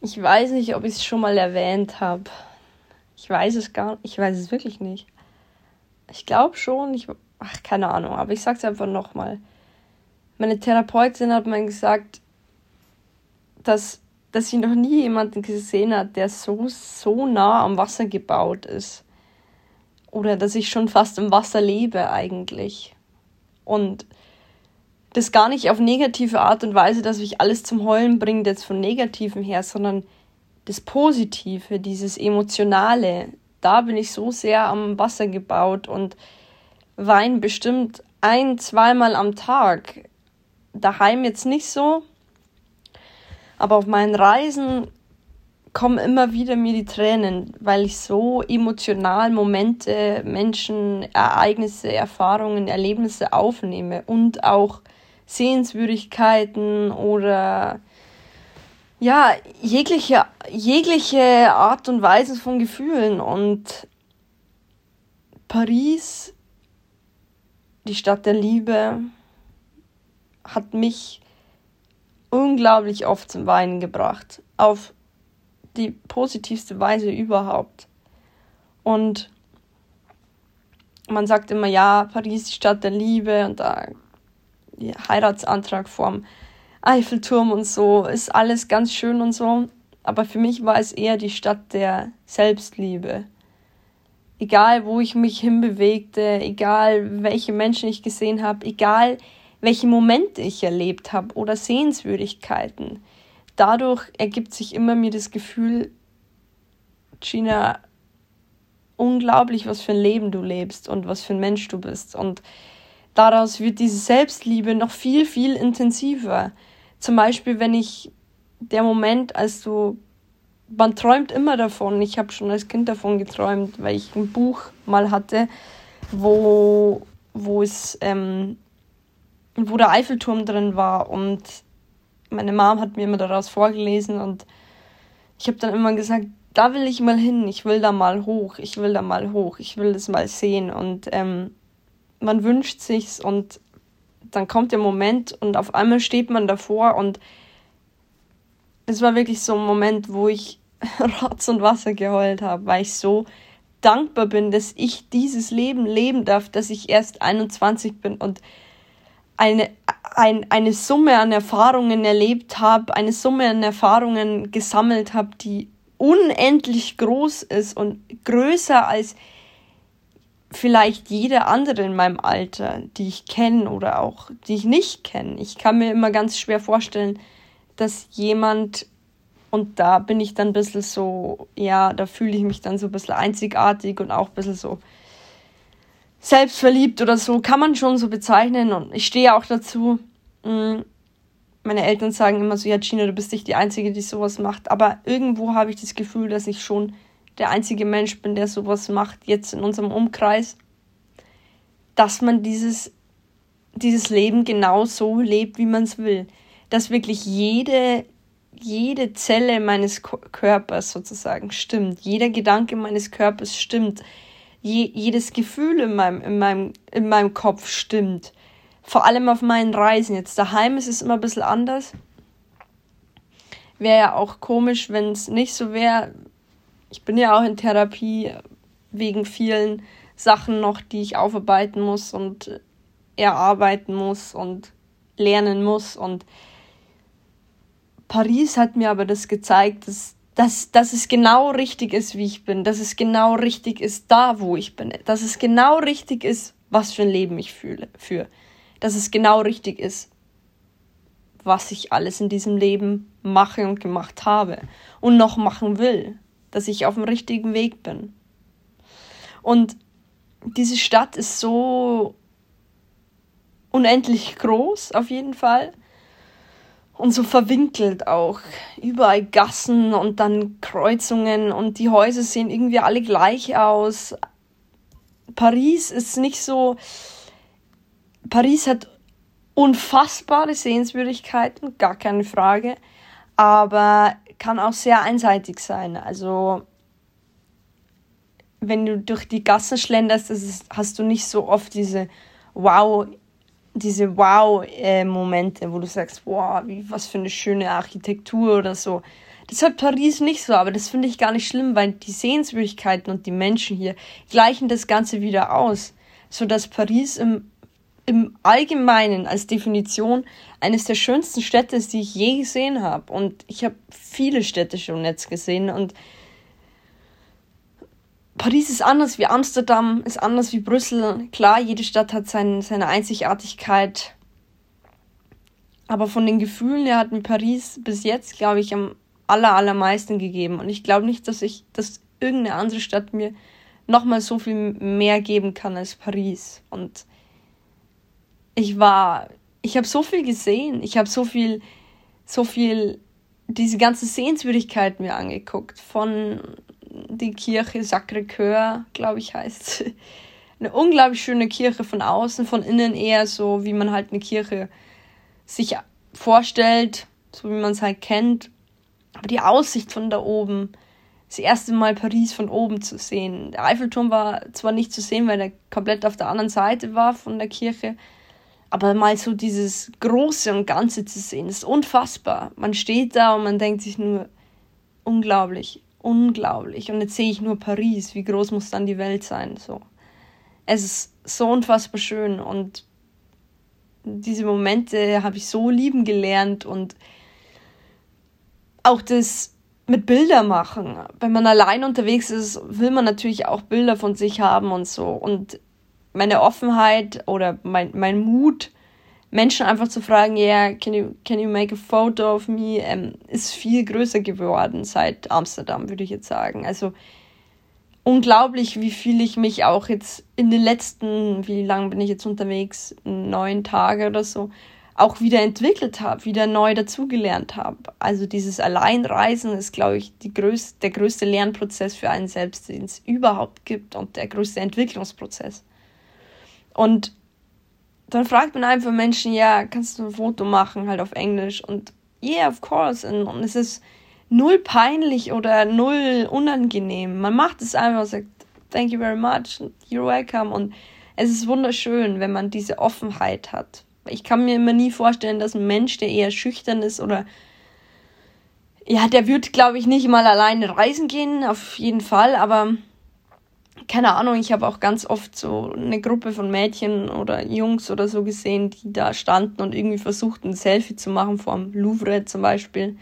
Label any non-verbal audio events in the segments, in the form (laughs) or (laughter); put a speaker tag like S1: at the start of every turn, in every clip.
S1: Ich weiß nicht, ob ich es schon mal erwähnt habe. Ich weiß es gar nicht. Ich weiß es wirklich nicht. Ich glaube schon. Ich, ach, keine Ahnung. Aber ich sag's einfach nochmal. Meine Therapeutin hat mir gesagt, dass, dass sie noch nie jemanden gesehen hat, der so, so nah am Wasser gebaut ist. Oder dass ich schon fast im Wasser lebe eigentlich. Und das gar nicht auf negative Art und Weise, dass mich alles zum Heulen bringt, jetzt von Negativen her, sondern das Positive, dieses Emotionale. Da bin ich so sehr am Wasser gebaut und wein bestimmt ein, zweimal am Tag. Daheim jetzt nicht so, aber auf meinen Reisen kommen immer wieder mir die Tränen, weil ich so emotional Momente, Menschen, Ereignisse, Erfahrungen, Erlebnisse aufnehme und auch Sehenswürdigkeiten oder ja, jegliche, jegliche Art und Weise von Gefühlen. Und Paris, die Stadt der Liebe, hat mich unglaublich oft zum Weinen gebracht. Auf die positivste Weise überhaupt. Und man sagt immer, ja, Paris, die Stadt der Liebe und da Heiratsantrag vorm Eiffelturm und so, ist alles ganz schön und so. Aber für mich war es eher die Stadt der Selbstliebe. Egal, wo ich mich hinbewegte, egal, welche Menschen ich gesehen habe, egal, welche Momente ich erlebt habe oder Sehenswürdigkeiten. Dadurch ergibt sich immer mir das Gefühl, Gina, unglaublich, was für ein Leben du lebst und was für ein Mensch du bist. Und daraus wird diese Selbstliebe noch viel, viel intensiver. Zum Beispiel, wenn ich der Moment, als du, man träumt immer davon, ich habe schon als Kind davon geträumt, weil ich ein Buch mal hatte, wo, wo es, ähm, wo der Eiffelturm drin war und meine Mom hat mir immer daraus vorgelesen und ich habe dann immer gesagt, da will ich mal hin, ich will da mal hoch, ich will da mal hoch, ich will das mal sehen. Und ähm, man wünscht sich's und dann kommt der Moment und auf einmal steht man davor und es war wirklich so ein Moment, wo ich (laughs) Rotz und Wasser geheult habe, weil ich so dankbar bin, dass ich dieses Leben leben darf, dass ich erst 21 bin und eine, ein, eine Summe an Erfahrungen erlebt habe, eine Summe an Erfahrungen gesammelt habe, die unendlich groß ist und größer als vielleicht jede andere in meinem Alter, die ich kenne oder auch die ich nicht kenne. Ich kann mir immer ganz schwer vorstellen, dass jemand, und da bin ich dann ein bisschen so, ja, da fühle ich mich dann so ein bisschen einzigartig und auch ein bisschen so selbstverliebt oder so, kann man schon so bezeichnen. Und ich stehe auch dazu. Mm, meine Eltern sagen immer so, ja, Gina, du bist nicht die Einzige, die sowas macht. Aber irgendwo habe ich das Gefühl, dass ich schon der einzige Mensch bin, der sowas macht, jetzt in unserem Umkreis, dass man dieses, dieses Leben genau so lebt, wie man es will. Dass wirklich jede, jede Zelle meines Körpers sozusagen stimmt, jeder Gedanke meines Körpers stimmt, Je, jedes Gefühl in meinem, in, meinem, in meinem Kopf stimmt. Vor allem auf meinen Reisen. Jetzt daheim ist es immer ein bisschen anders. Wäre ja auch komisch, wenn es nicht so wäre, ich bin ja auch in Therapie wegen vielen Sachen noch, die ich aufarbeiten muss und erarbeiten muss und lernen muss. Und Paris hat mir aber das gezeigt, dass, dass, dass es genau richtig ist, wie ich bin, dass es genau richtig ist, da, wo ich bin, dass es genau richtig ist, was für ein Leben ich fühle, für, dass es genau richtig ist, was ich alles in diesem Leben mache und gemacht habe und noch machen will dass ich auf dem richtigen Weg bin. Und diese Stadt ist so unendlich groß, auf jeden Fall. Und so verwinkelt auch. Überall Gassen und dann Kreuzungen und die Häuser sehen irgendwie alle gleich aus. Paris ist nicht so. Paris hat unfassbare Sehenswürdigkeiten, gar keine Frage. Aber kann auch sehr einseitig sein. Also wenn du durch die Gassen schlenderst, ist, hast du nicht so oft diese Wow, diese Wow-Momente, wo du sagst, wow, wie, was für eine schöne Architektur oder so. Das hat Paris nicht so, aber das finde ich gar nicht schlimm, weil die Sehenswürdigkeiten und die Menschen hier gleichen das Ganze wieder aus, so dass Paris im, im Allgemeinen als Definition eines der schönsten Städte die ich je gesehen habe. Und ich habe viele Städte schon jetzt gesehen und Paris ist anders wie Amsterdam, ist anders wie Brüssel. Klar, jede Stadt hat sein, seine Einzigartigkeit. Aber von den Gefühlen her hat mir Paris bis jetzt, glaube ich, am aller, allermeisten gegeben. Und ich glaube nicht, dass ich, dass irgendeine andere Stadt mir nochmal so viel mehr geben kann als Paris. Und ich war, ich habe so viel gesehen. Ich habe so viel, so viel, diese ganze Sehenswürdigkeit mir angeguckt. Von die Kirche Sacré-Cœur, glaube ich, heißt Eine unglaublich schöne Kirche von außen, von innen eher so, wie man halt eine Kirche sich vorstellt, so wie man es halt kennt. Aber die Aussicht von da oben, das erste Mal Paris von oben zu sehen. Der Eiffelturm war zwar nicht zu sehen, weil er komplett auf der anderen Seite war von der Kirche, aber mal so dieses Große und Ganze zu sehen, ist unfassbar. Man steht da und man denkt sich nur, unglaublich, unglaublich. Und jetzt sehe ich nur Paris. Wie groß muss dann die Welt sein? So. Es ist so unfassbar schön und diese Momente habe ich so lieben gelernt und auch das mit Bilder machen. Wenn man allein unterwegs ist, will man natürlich auch Bilder von sich haben und so. Und meine Offenheit oder mein, mein Mut, Menschen einfach zu fragen, yeah, can you, can you make a photo of me, ähm, ist viel größer geworden seit Amsterdam, würde ich jetzt sagen. Also unglaublich, wie viel ich mich auch jetzt in den letzten, wie lange bin ich jetzt unterwegs, neun Tage oder so, auch wieder entwickelt habe, wieder neu dazugelernt habe. Also dieses Alleinreisen ist, glaube ich, die größte, der größte Lernprozess für einen selbst, den es überhaupt gibt und der größte Entwicklungsprozess. Und dann fragt man einfach Menschen, ja, kannst du ein Foto machen, halt auf Englisch und yeah, of course. Und, und es ist null peinlich oder null unangenehm. Man macht es einfach und sagt, thank you very much, you're welcome. Und es ist wunderschön, wenn man diese Offenheit hat. Ich kann mir immer nie vorstellen, dass ein Mensch, der eher schüchtern ist oder ja, der wird, glaube ich, nicht mal alleine reisen gehen, auf jeden Fall, aber keine Ahnung, ich habe auch ganz oft so eine Gruppe von Mädchen oder Jungs oder so gesehen, die da standen und irgendwie versuchten, ein Selfie zu machen, vor dem Louvre zum Beispiel.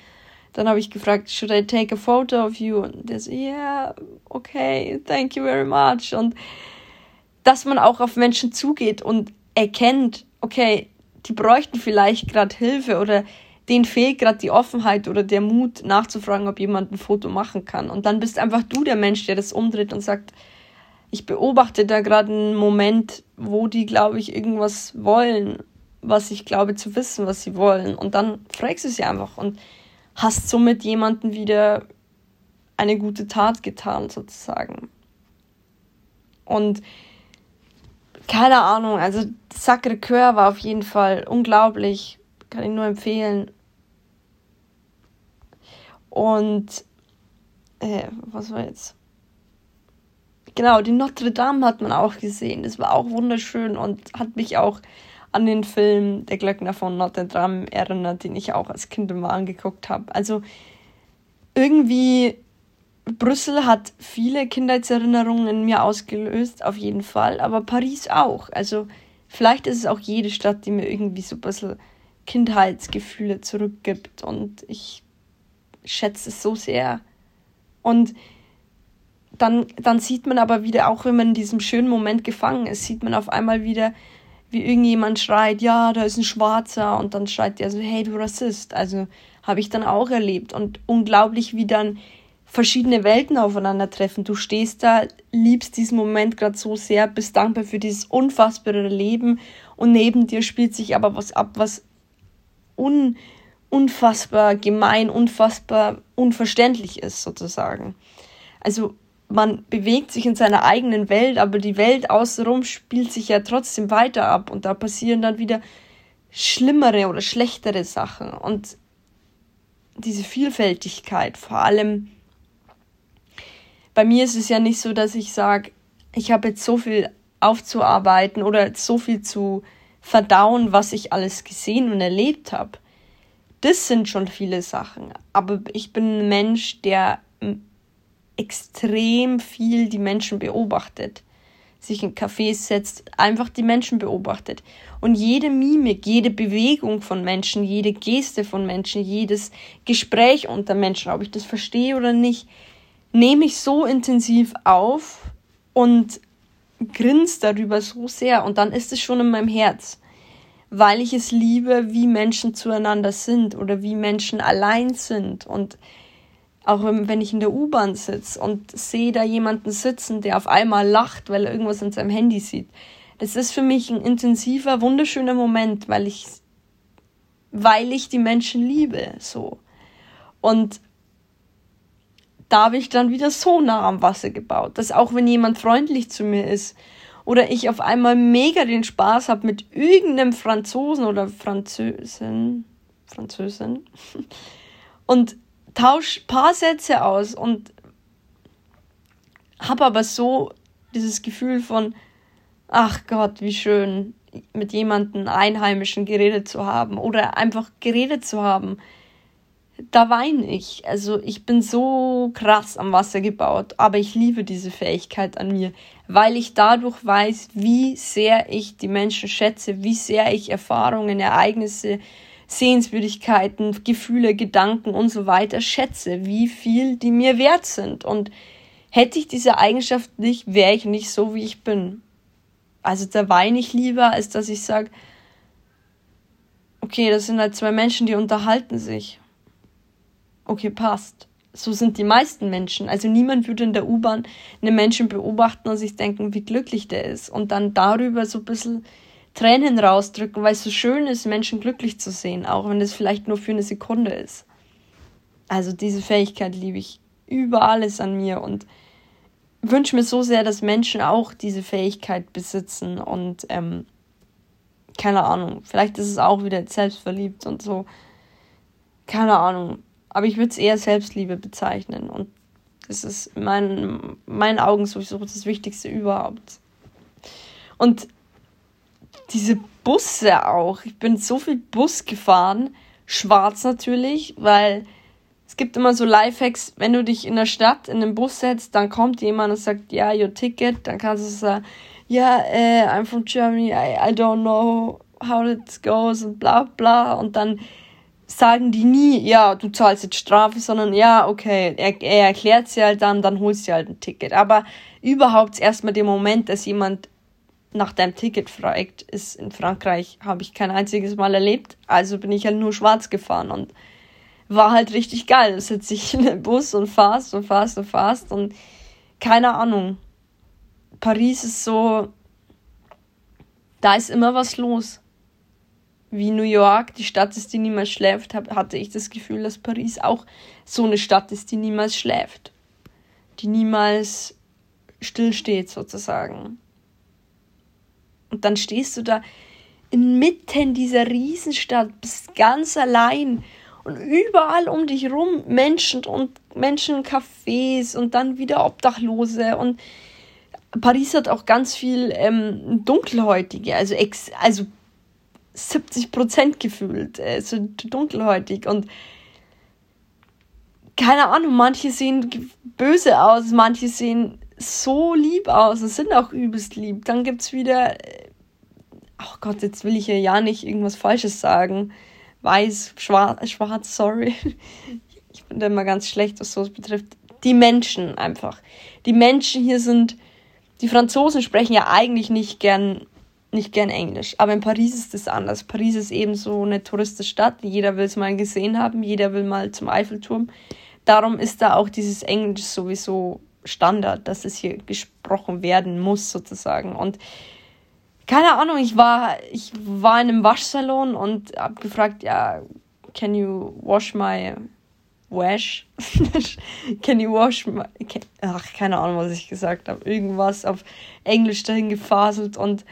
S1: Dann habe ich gefragt, should I take a photo of you? Und der so, yeah, okay, thank you very much. Und dass man auch auf Menschen zugeht und erkennt, okay, die bräuchten vielleicht gerade Hilfe oder denen fehlt gerade die Offenheit oder der Mut nachzufragen, ob jemand ein Foto machen kann. Und dann bist einfach du der Mensch, der das umdreht und sagt, ich beobachte da gerade einen Moment, wo die, glaube ich, irgendwas wollen, was ich glaube zu wissen, was sie wollen. Und dann fragst du sie einfach. Und hast somit jemanden wieder eine gute Tat getan, sozusagen. Und keine Ahnung, also Sacre Coeur war auf jeden Fall unglaublich, kann ich nur empfehlen. Und äh, was war jetzt? Genau, die Notre Dame hat man auch gesehen. Das war auch wunderschön und hat mich auch an den Film Der Glöckner von Notre Dame erinnert, den ich auch als Kind immer angeguckt habe. Also irgendwie Brüssel hat viele Kindheitserinnerungen in mir ausgelöst, auf jeden Fall, aber Paris auch. Also vielleicht ist es auch jede Stadt, die mir irgendwie so ein bisschen Kindheitsgefühle zurückgibt und ich schätze es so sehr. Und dann, dann sieht man aber wieder, auch wenn man in diesem schönen Moment gefangen ist, sieht man auf einmal wieder, wie irgendjemand schreit, ja, da ist ein Schwarzer und dann schreit der so, hey, du Rassist. Also habe ich dann auch erlebt und unglaublich, wie dann verschiedene Welten aufeinandertreffen. Du stehst da, liebst diesen Moment gerade so sehr, bist dankbar für dieses unfassbare Leben und neben dir spielt sich aber was ab, was un, unfassbar gemein, unfassbar unverständlich ist sozusagen. Also man bewegt sich in seiner eigenen Welt, aber die Welt außenrum spielt sich ja trotzdem weiter ab und da passieren dann wieder schlimmere oder schlechtere Sachen und diese Vielfältigkeit, vor allem bei mir ist es ja nicht so, dass ich sage, ich habe jetzt so viel aufzuarbeiten oder so viel zu verdauen, was ich alles gesehen und erlebt habe. das sind schon viele Sachen. Aber ich bin ein Mensch, der extrem viel die Menschen beobachtet, sich in Cafés setzt, einfach die Menschen beobachtet. Und jede Mimik, jede Bewegung von Menschen, jede Geste von Menschen, jedes Gespräch unter Menschen, ob ich das verstehe oder nicht, nehme ich so intensiv auf und grinst darüber so sehr. Und dann ist es schon in meinem Herz weil ich es liebe, wie Menschen zueinander sind oder wie Menschen allein sind. Und auch wenn ich in der U-Bahn sitze und sehe da jemanden sitzen, der auf einmal lacht, weil er irgendwas in seinem Handy sieht. Das ist für mich ein intensiver, wunderschöner Moment, weil ich, weil ich die Menschen liebe, so. Und da habe ich dann wieder so nah am Wasser gebaut, dass auch wenn jemand freundlich zu mir ist oder ich auf einmal mega den Spaß habe mit irgendeinem Franzosen oder Französin, Französin (laughs) und tausche paar Sätze aus und habe aber so dieses Gefühl von, ach Gott, wie schön, mit jemandem Einheimischen geredet zu haben oder einfach geredet zu haben da weine ich. Also ich bin so krass am Wasser gebaut, aber ich liebe diese Fähigkeit an mir, weil ich dadurch weiß, wie sehr ich die Menschen schätze, wie sehr ich Erfahrungen, Ereignisse, Sehenswürdigkeiten, Gefühle, Gedanken und so weiter schätze, wie viel die mir wert sind. Und hätte ich diese Eigenschaft nicht, wäre ich nicht so, wie ich bin. Also da weine ich lieber, als dass ich sage, okay, das sind halt zwei Menschen, die unterhalten sich okay, passt. So sind die meisten Menschen. Also niemand würde in der U-Bahn einen Menschen beobachten und sich denken, wie glücklich der ist. Und dann darüber so ein bisschen Tränen rausdrücken, weil es so schön ist, Menschen glücklich zu sehen, auch wenn es vielleicht nur für eine Sekunde ist. Also diese Fähigkeit liebe ich über alles an mir und wünsche mir so sehr, dass Menschen auch diese Fähigkeit besitzen und ähm, keine Ahnung, vielleicht ist es auch wieder selbstverliebt und so. Keine Ahnung. Aber ich würde es eher Selbstliebe bezeichnen. Und das ist in meinen, meinen Augen sowieso das Wichtigste überhaupt. Und diese Busse auch. Ich bin so viel Bus gefahren. Schwarz natürlich, weil es gibt immer so Lifehacks, wenn du dich in der Stadt in den Bus setzt, dann kommt jemand und sagt, ja, your ticket, dann kannst du sagen, ja, yeah, uh, I'm from Germany, I, I don't know how it goes und bla bla und dann sagen die nie, ja, du zahlst jetzt Strafe, sondern ja, okay, er, er erklärt sie halt dann, dann holst du halt ein Ticket. Aber überhaupt erstmal der Moment, dass jemand nach deinem Ticket fragt, ist in Frankreich, habe ich kein einziges Mal erlebt. Also bin ich halt nur schwarz gefahren und war halt richtig geil. Da sitze ich (laughs) in den Bus und fast und fast und fast und keine Ahnung. Paris ist so, da ist immer was los wie New York die Stadt ist, die niemals schläft, hatte ich das Gefühl, dass Paris auch so eine Stadt ist, die niemals schläft. Die niemals stillsteht, sozusagen. Und dann stehst du da inmitten dieser Riesenstadt, bist ganz allein und überall um dich rum Menschen und Menschen in Cafés und dann wieder Obdachlose und Paris hat auch ganz viel ähm, Dunkelhäutige, also, ex, also 70 Prozent gefühlt, äh, so dunkelhäutig und keine Ahnung, manche sehen böse aus, manche sehen so lieb aus und sind auch übelst lieb. Dann gibt es wieder, ach oh Gott, jetzt will ich ja nicht irgendwas Falsches sagen. Weiß, schwarz, schwarz, sorry. (laughs) Ich bin da immer ganz schlecht, was sowas betrifft. Die Menschen einfach. Die Menschen hier sind, die Franzosen sprechen ja eigentlich nicht gern nicht gern Englisch. Aber in Paris ist es anders. Paris ist eben so eine Touristische Jeder will es mal gesehen haben. Jeder will mal zum Eiffelturm. Darum ist da auch dieses Englisch sowieso Standard, dass es hier gesprochen werden muss, sozusagen. Und keine Ahnung, ich war, ich war in einem Waschsalon und habe gefragt, ja, can you wash my wash? (laughs) can you wash my. Ach, keine Ahnung, was ich gesagt habe. Irgendwas auf Englisch dahin gefaselt und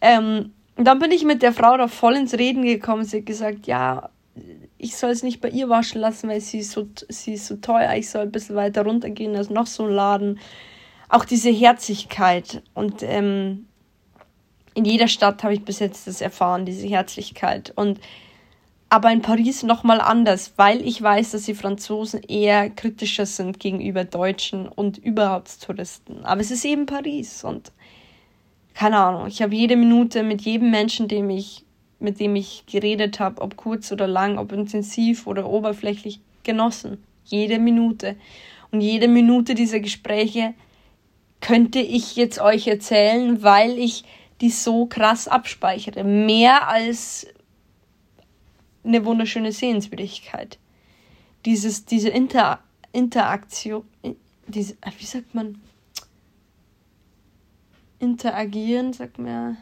S1: ähm, dann bin ich mit der Frau da voll ins Reden gekommen. Sie hat gesagt, ja, ich soll es nicht bei ihr waschen lassen, weil sie ist so, sie ist so teuer. Ich soll ein bisschen weiter runtergehen, ist noch so ein Laden. Auch diese Herzlichkeit. Und ähm, in jeder Stadt habe ich bis jetzt das erfahren, diese Herzlichkeit. Und aber in Paris nochmal anders, weil ich weiß, dass die Franzosen eher kritischer sind gegenüber Deutschen und überhaupt Touristen. Aber es ist eben Paris und keine Ahnung, ich habe jede Minute mit jedem Menschen, dem ich, mit dem ich geredet habe, ob kurz oder lang, ob intensiv oder oberflächlich, genossen. Jede Minute. Und jede Minute dieser Gespräche könnte ich jetzt euch erzählen, weil ich die so krass abspeichere. Mehr als eine wunderschöne Sehenswürdigkeit. Dieses, diese Inter, Interaktion, diese, wie sagt man? Interagieren, sagt man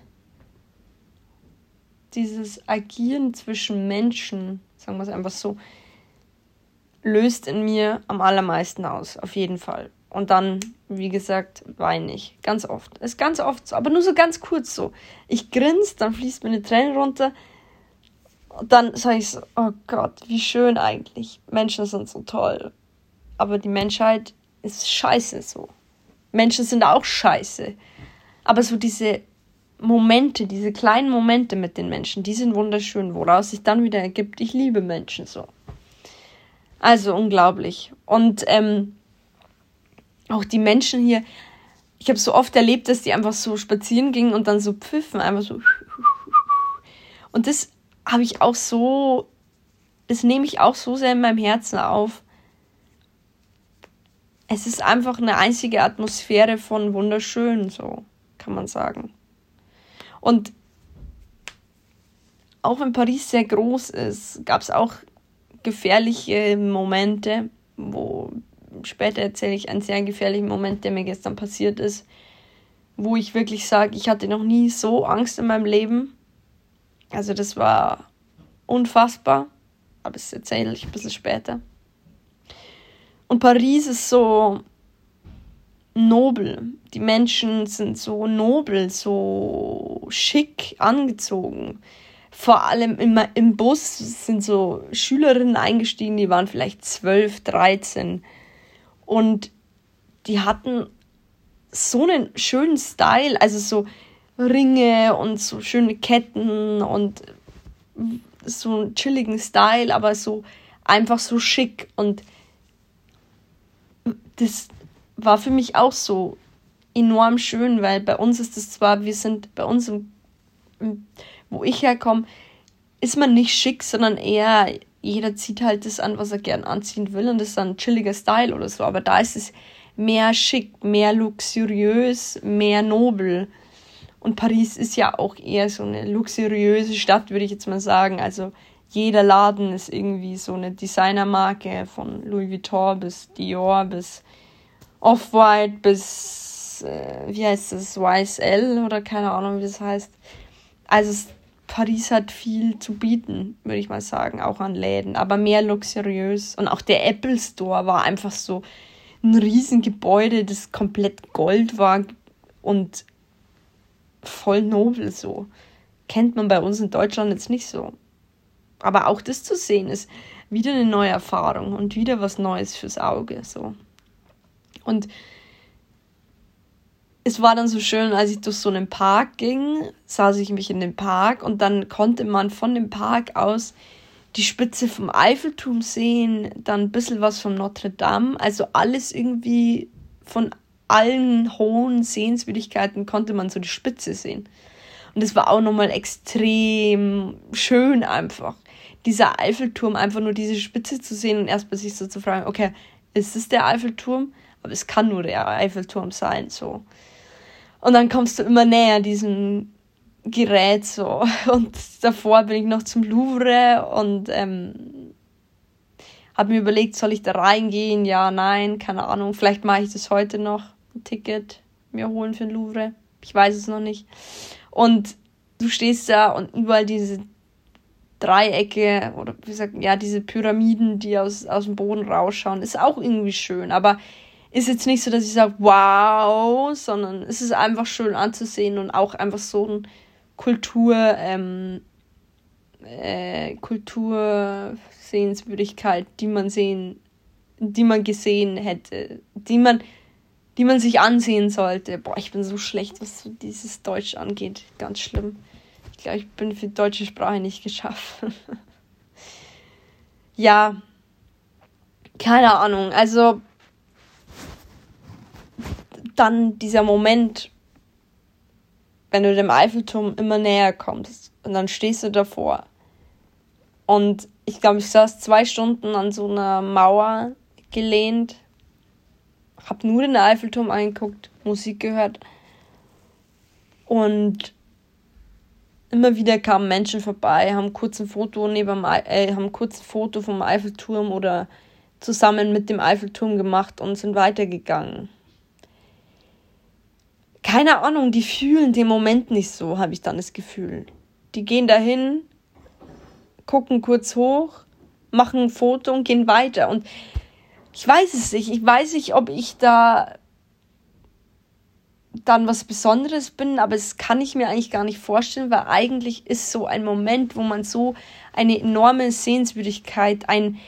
S1: Dieses Agieren zwischen Menschen, sagen wir es einfach so, löst in mir am allermeisten aus, auf jeden Fall. Und dann, wie gesagt, weine ich. Ganz oft. Ist ganz oft so, aber nur so ganz kurz so. Ich grinse, dann fließt mir eine Träne runter, und dann sage ich so, oh Gott, wie schön eigentlich. Menschen sind so toll. Aber die Menschheit ist scheiße so. Menschen sind auch scheiße. Aber so diese Momente, diese kleinen Momente mit den Menschen, die sind wunderschön, woraus sich dann wieder ergibt, ich liebe Menschen so. Also unglaublich. Und ähm, auch die Menschen hier, ich habe so oft erlebt, dass die einfach so spazieren gingen und dann so pfiffen, einfach so. Und das habe ich auch so, das nehme ich auch so sehr in meinem Herzen auf. Es ist einfach eine einzige Atmosphäre von wunderschön, so kann man sagen. Und auch wenn Paris sehr groß ist, gab es auch gefährliche Momente, wo später erzähle ich einen sehr gefährlichen Moment, der mir gestern passiert ist, wo ich wirklich sage, ich hatte noch nie so Angst in meinem Leben. Also das war unfassbar, aber das erzähle ich ein bisschen später. Und Paris ist so nobel. Die Menschen sind so nobel, so schick angezogen. Vor allem im, im Bus sind so Schülerinnen eingestiegen, die waren vielleicht 12, 13. Und die hatten so einen schönen Style, also so Ringe und so schöne Ketten und so einen chilligen Style, aber so einfach so schick. Und das war für mich auch so enorm schön, weil bei uns ist es zwar, wir sind bei uns, wo ich herkomme, ist man nicht schick, sondern eher, jeder zieht halt das an, was er gern anziehen will und das ist dann ein chilliger Style oder so. Aber da ist es mehr schick, mehr luxuriös, mehr nobel. Und Paris ist ja auch eher so eine luxuriöse Stadt, würde ich jetzt mal sagen. Also jeder Laden ist irgendwie so eine Designermarke von Louis Vuitton bis Dior bis Off-White bis, äh, wie heißt das, YSL oder keine Ahnung, wie das heißt. Also es, Paris hat viel zu bieten, würde ich mal sagen, auch an Läden, aber mehr luxuriös. Und auch der Apple Store war einfach so ein Riesengebäude, das komplett Gold war und voll nobel so. Kennt man bei uns in Deutschland jetzt nicht so. Aber auch das zu sehen ist wieder eine neue Erfahrung und wieder was Neues fürs Auge so. Und es war dann so schön, als ich durch so einen Park ging, saß ich mich in den Park und dann konnte man von dem Park aus die Spitze vom Eiffelturm sehen, dann ein bisschen was von Notre Dame, also alles irgendwie von allen hohen Sehenswürdigkeiten konnte man so die Spitze sehen. Und es war auch nochmal extrem schön einfach. Dieser Eiffelturm, einfach nur diese Spitze zu sehen und erst bei sich so zu fragen, okay, ist es der Eiffelturm? Aber es kann nur der Eiffelturm sein, so. Und dann kommst du immer näher diesem Gerät, so. (laughs) Und davor bin ich noch zum Louvre und ähm, habe mir überlegt, soll ich da reingehen? Ja, nein, keine Ahnung. Vielleicht mache ich das heute noch ein Ticket mir holen für den Louvre. Ich weiß es noch nicht. Und du stehst da und überall diese Dreiecke oder wie gesagt, ja, diese Pyramiden, die aus, aus dem Boden rausschauen, ist auch irgendwie schön. Aber ist jetzt nicht so, dass ich sage, wow, sondern es ist einfach schön anzusehen und auch einfach so ein Kultur, ähm, äh, Kultursehenswürdigkeit, die man sehen, die man gesehen hätte, die man die man sich ansehen sollte. Boah, ich bin so schlecht, was so dieses Deutsch angeht. Ganz schlimm. Ich glaube, ich bin für deutsche Sprache nicht geschaffen. (laughs) ja, keine Ahnung. Also dann dieser Moment, wenn du dem Eiffelturm immer näher kommst und dann stehst du davor. Und ich glaube, ich saß zwei Stunden an so einer Mauer gelehnt, hab nur den Eiffelturm angeguckt, Musik gehört und immer wieder kamen Menschen vorbei, haben kurz ein Foto neben äh, haben kurz ein Foto vom Eiffelturm oder zusammen mit dem Eiffelturm gemacht und sind weitergegangen keine Ahnung, die fühlen den Moment nicht so, habe ich dann das Gefühl. Die gehen dahin, gucken kurz hoch, machen ein Foto und gehen weiter. Und ich weiß es nicht. Ich weiß nicht, ob ich da dann was Besonderes bin, aber das kann ich mir eigentlich gar nicht vorstellen, weil eigentlich ist so ein Moment, wo man so eine enorme Sehenswürdigkeit, ein,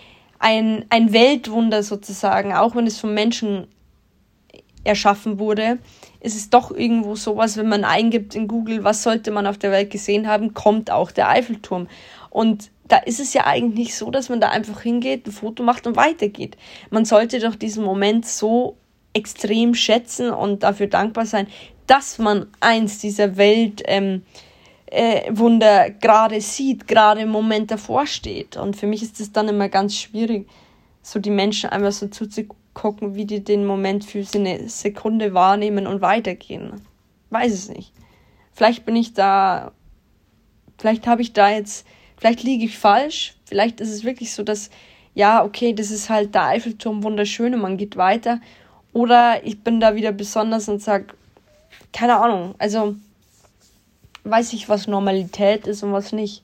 S1: ein, ein Weltwunder sozusagen, auch wenn es von Menschen erschaffen wurde, ist es doch irgendwo sowas, wenn man eingibt in Google, was sollte man auf der Welt gesehen haben, kommt auch der Eiffelturm. Und da ist es ja eigentlich so, dass man da einfach hingeht, ein Foto macht und weitergeht. Man sollte doch diesen Moment so extrem schätzen und dafür dankbar sein, dass man eins dieser Weltwunder ähm, äh, gerade sieht, gerade im Moment davor steht. Und für mich ist es dann immer ganz schwierig, so die Menschen einfach so zuzugucken gucken, wie die den Moment für eine Sekunde wahrnehmen und weitergehen. Weiß es nicht. Vielleicht bin ich da, vielleicht habe ich da jetzt, vielleicht liege ich falsch, vielleicht ist es wirklich so, dass, ja, okay, das ist halt der Eiffelturm wunderschön und man geht weiter. Oder ich bin da wieder besonders und sage, keine Ahnung, also weiß ich, was Normalität ist und was nicht.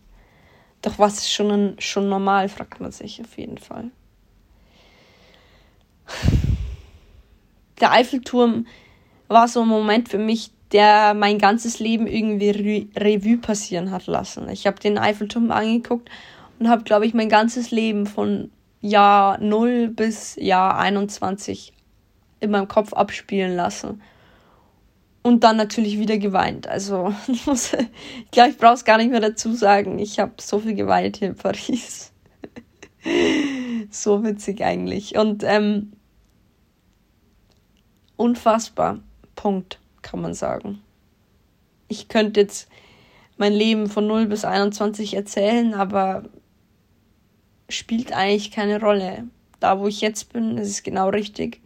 S1: Doch was ist schon, schon normal, fragt man sich auf jeden Fall. Der Eiffelturm war so ein Moment für mich, der mein ganzes Leben irgendwie Re Revue passieren hat lassen. Ich habe den Eiffelturm angeguckt und habe, glaube ich, mein ganzes Leben von Jahr 0 bis Jahr 21 in meinem Kopf abspielen lassen. Und dann natürlich wieder geweint. Also, (laughs) ich, muss, ich glaube, ich brauche es gar nicht mehr dazu sagen. Ich habe so viel geweint hier in Paris. (laughs) so witzig eigentlich. Und ähm, unfassbar. Punkt, kann man sagen. Ich könnte jetzt mein Leben von 0 bis 21 erzählen, aber spielt eigentlich keine Rolle. Da, wo ich jetzt bin, ist es genau richtig.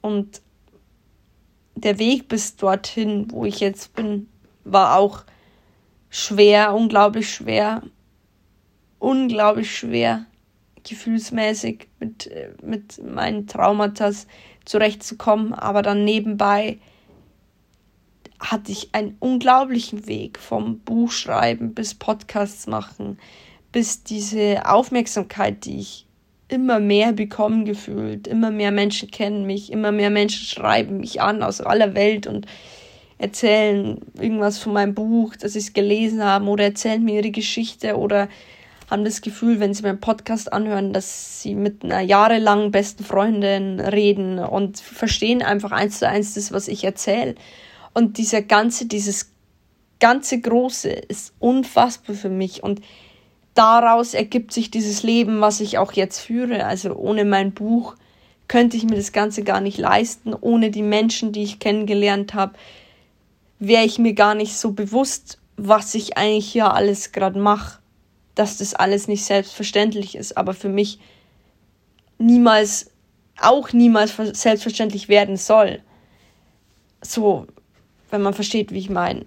S1: Und der Weg bis dorthin, wo ich jetzt bin, war auch schwer, unglaublich schwer. Unglaublich schwer, gefühlsmäßig mit, äh, mit meinen Traumata, zurechtzukommen, aber dann nebenbei hatte ich einen unglaublichen Weg vom Buchschreiben bis Podcasts machen, bis diese Aufmerksamkeit, die ich immer mehr bekommen gefühlt, immer mehr Menschen kennen mich, immer mehr Menschen schreiben mich an aus aller Welt und erzählen irgendwas von meinem Buch, das sie es gelesen haben oder erzählen mir ihre Geschichte oder haben das Gefühl, wenn sie meinen Podcast anhören, dass sie mit einer jahrelangen besten Freundin reden und verstehen einfach eins zu eins das, was ich erzähle. Und dieser ganze, dieses ganze Große ist unfassbar für mich und daraus ergibt sich dieses Leben, was ich auch jetzt führe. Also ohne mein Buch könnte ich mir das Ganze gar nicht leisten. Ohne die Menschen, die ich kennengelernt habe, wäre ich mir gar nicht so bewusst, was ich eigentlich hier alles gerade mache dass das alles nicht selbstverständlich ist, aber für mich niemals, auch niemals selbstverständlich werden soll. So, wenn man versteht, wie ich meine.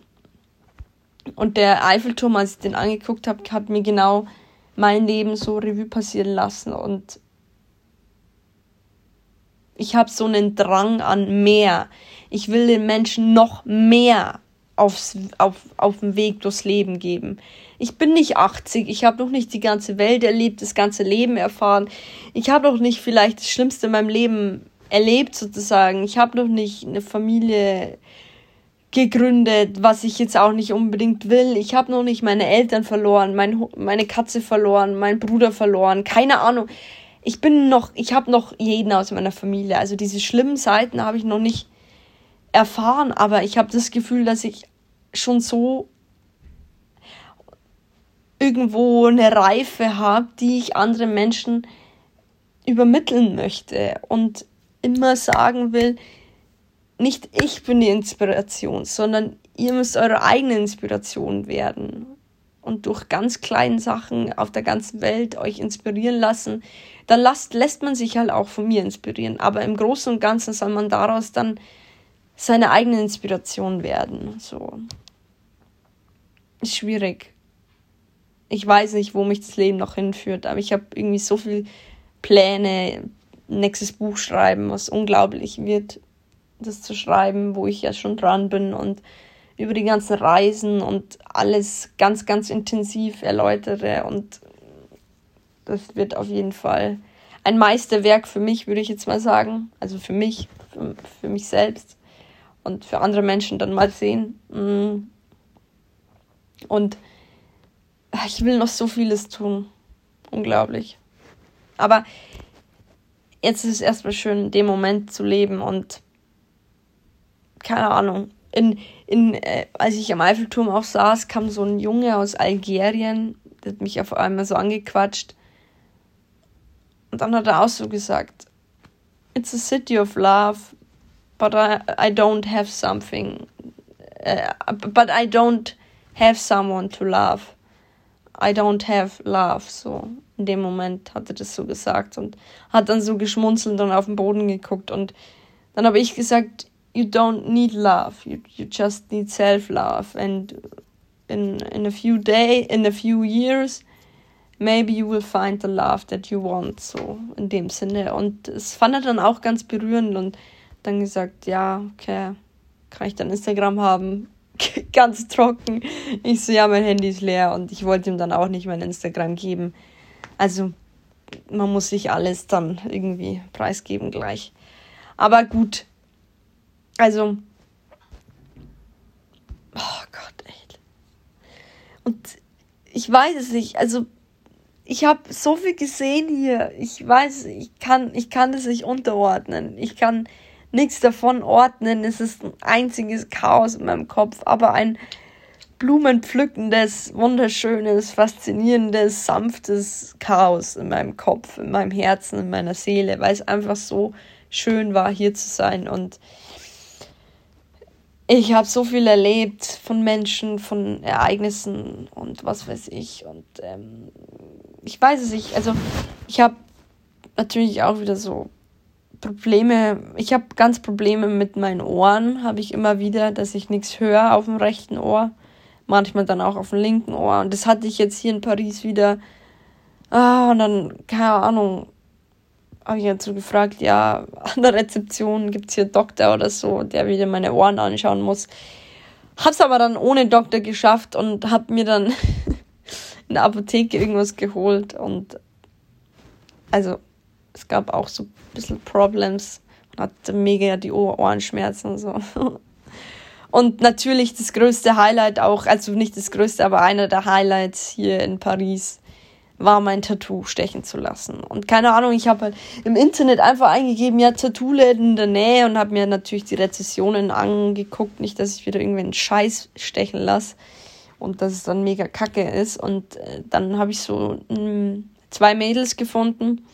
S1: Und der Eiffelturm, als ich den angeguckt habe, hat mir genau mein Leben so Revue passieren lassen und ich habe so einen Drang an mehr. Ich will den Menschen noch mehr aufs, auf, auf dem Weg durchs Leben geben. Ich bin nicht 80, ich habe noch nicht die ganze Welt erlebt, das ganze Leben erfahren. Ich habe noch nicht vielleicht das Schlimmste in meinem Leben erlebt sozusagen. Ich habe noch nicht eine Familie gegründet, was ich jetzt auch nicht unbedingt will. Ich habe noch nicht meine Eltern verloren, mein, meine Katze verloren, meinen Bruder verloren, keine Ahnung. Ich bin noch, ich habe noch jeden aus meiner Familie. Also diese schlimmen Seiten habe ich noch nicht erfahren, aber ich habe das Gefühl, dass ich schon so irgendwo eine Reife habe, die ich anderen Menschen übermitteln möchte und immer sagen will, nicht ich bin die Inspiration, sondern ihr müsst eure eigene Inspiration werden und durch ganz kleine Sachen auf der ganzen Welt euch inspirieren lassen, dann lasst, lässt man sich halt auch von mir inspirieren. Aber im Großen und Ganzen soll man daraus dann seine eigene Inspiration werden. So. Ist schwierig. Ich weiß nicht, wo mich das Leben noch hinführt, aber ich habe irgendwie so viele Pläne, nächstes Buch schreiben, was unglaublich wird, das zu schreiben, wo ich ja schon dran bin und über die ganzen Reisen und alles ganz, ganz intensiv erläutere. Und das wird auf jeden Fall ein Meisterwerk für mich, würde ich jetzt mal sagen. Also für mich, für, für mich selbst und für andere Menschen dann mal sehen. Mm. Und ich will noch so vieles tun. Unglaublich. Aber jetzt ist es erstmal schön, dem Moment zu leben und keine Ahnung, in, in, äh, als ich am Eiffelturm auch saß, kam so ein Junge aus Algerien, der hat mich auf einmal so angequatscht. Und dann hat er auch so gesagt, It's a city of love, but I, I don't have something. Uh, but I don't have someone to love. I don't have love. So, in dem Moment hat er das so gesagt und hat dann so geschmunzelt und auf den Boden geguckt. Und dann habe ich gesagt, you don't need love. You you just need self love. And in in a few day, in a few years, maybe you will find the love that you want. So in dem Sinne. Und es fand er dann auch ganz berührend und dann gesagt, ja, okay, kann ich dann Instagram haben? (laughs) ganz trocken. Ich so, ja, mein Handy ist leer und ich wollte ihm dann auch nicht mein Instagram geben. Also, man muss sich alles dann irgendwie preisgeben gleich. Aber gut, also, oh Gott, echt. Und ich weiß es nicht, also ich habe so viel gesehen hier. Ich weiß, ich kann, ich kann das nicht unterordnen. Ich kann nichts davon ordnen. Es ist ein einziges Chaos in meinem Kopf, aber ein blumenpflückendes, wunderschönes, faszinierendes, sanftes Chaos in meinem Kopf, in meinem Herzen, in meiner Seele, weil es einfach so schön war, hier zu sein und ich habe so viel erlebt von Menschen, von Ereignissen und was weiß ich. Und ähm, ich weiß es nicht. Also ich habe natürlich auch wieder so Probleme. Ich habe ganz Probleme mit meinen Ohren. Habe ich immer wieder, dass ich nichts höre auf dem rechten Ohr. Manchmal dann auch auf dem linken Ohr. Und das hatte ich jetzt hier in Paris wieder. Ah, und dann, keine Ahnung, habe ich dazu gefragt, ja, (laughs) an der Rezeption gibt es hier Doktor oder so, der wieder meine Ohren anschauen muss. Hab's aber dann ohne Doktor geschafft und hab mir dann (laughs) in der Apotheke irgendwas geholt und also es gab auch so bisschen Problems. Man hatte mega die Ohrenschmerzen und so. (laughs) Und natürlich das größte Highlight auch, also nicht das größte, aber einer der Highlights hier in Paris war mein Tattoo stechen zu lassen. Und keine Ahnung, ich habe halt im Internet einfach eingegeben, ja, Tattoo-Läden in der Nähe und habe mir natürlich die Rezessionen angeguckt. Nicht, dass ich wieder irgendwen Scheiß stechen lasse und dass es dann mega kacke ist. Und äh, dann habe ich so mh, hm, zwei Mädels gefunden.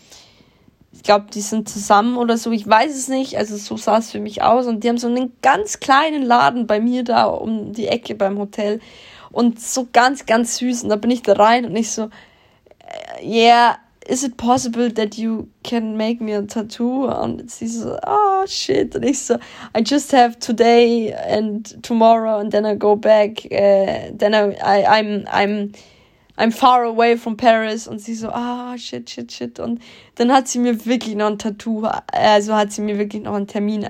S1: Ich glaube, die sind zusammen oder so, ich weiß es nicht. Also so sah es für mich aus. Und die haben so einen ganz kleinen Laden bei mir da um die Ecke beim Hotel. Und so ganz, ganz süß. Und da bin ich da rein und ich so, yeah, is it possible that you can make me a tattoo? Und sie so, oh shit. Und ich so, I just have today and tomorrow and then I go back. Uh, then I, I, I'm, I'm, I'm far away from Paris. Und sie so, ah, shit, shit, shit. Und dann hat sie mir wirklich noch ein Tattoo, also hat sie mir wirklich noch einen Termin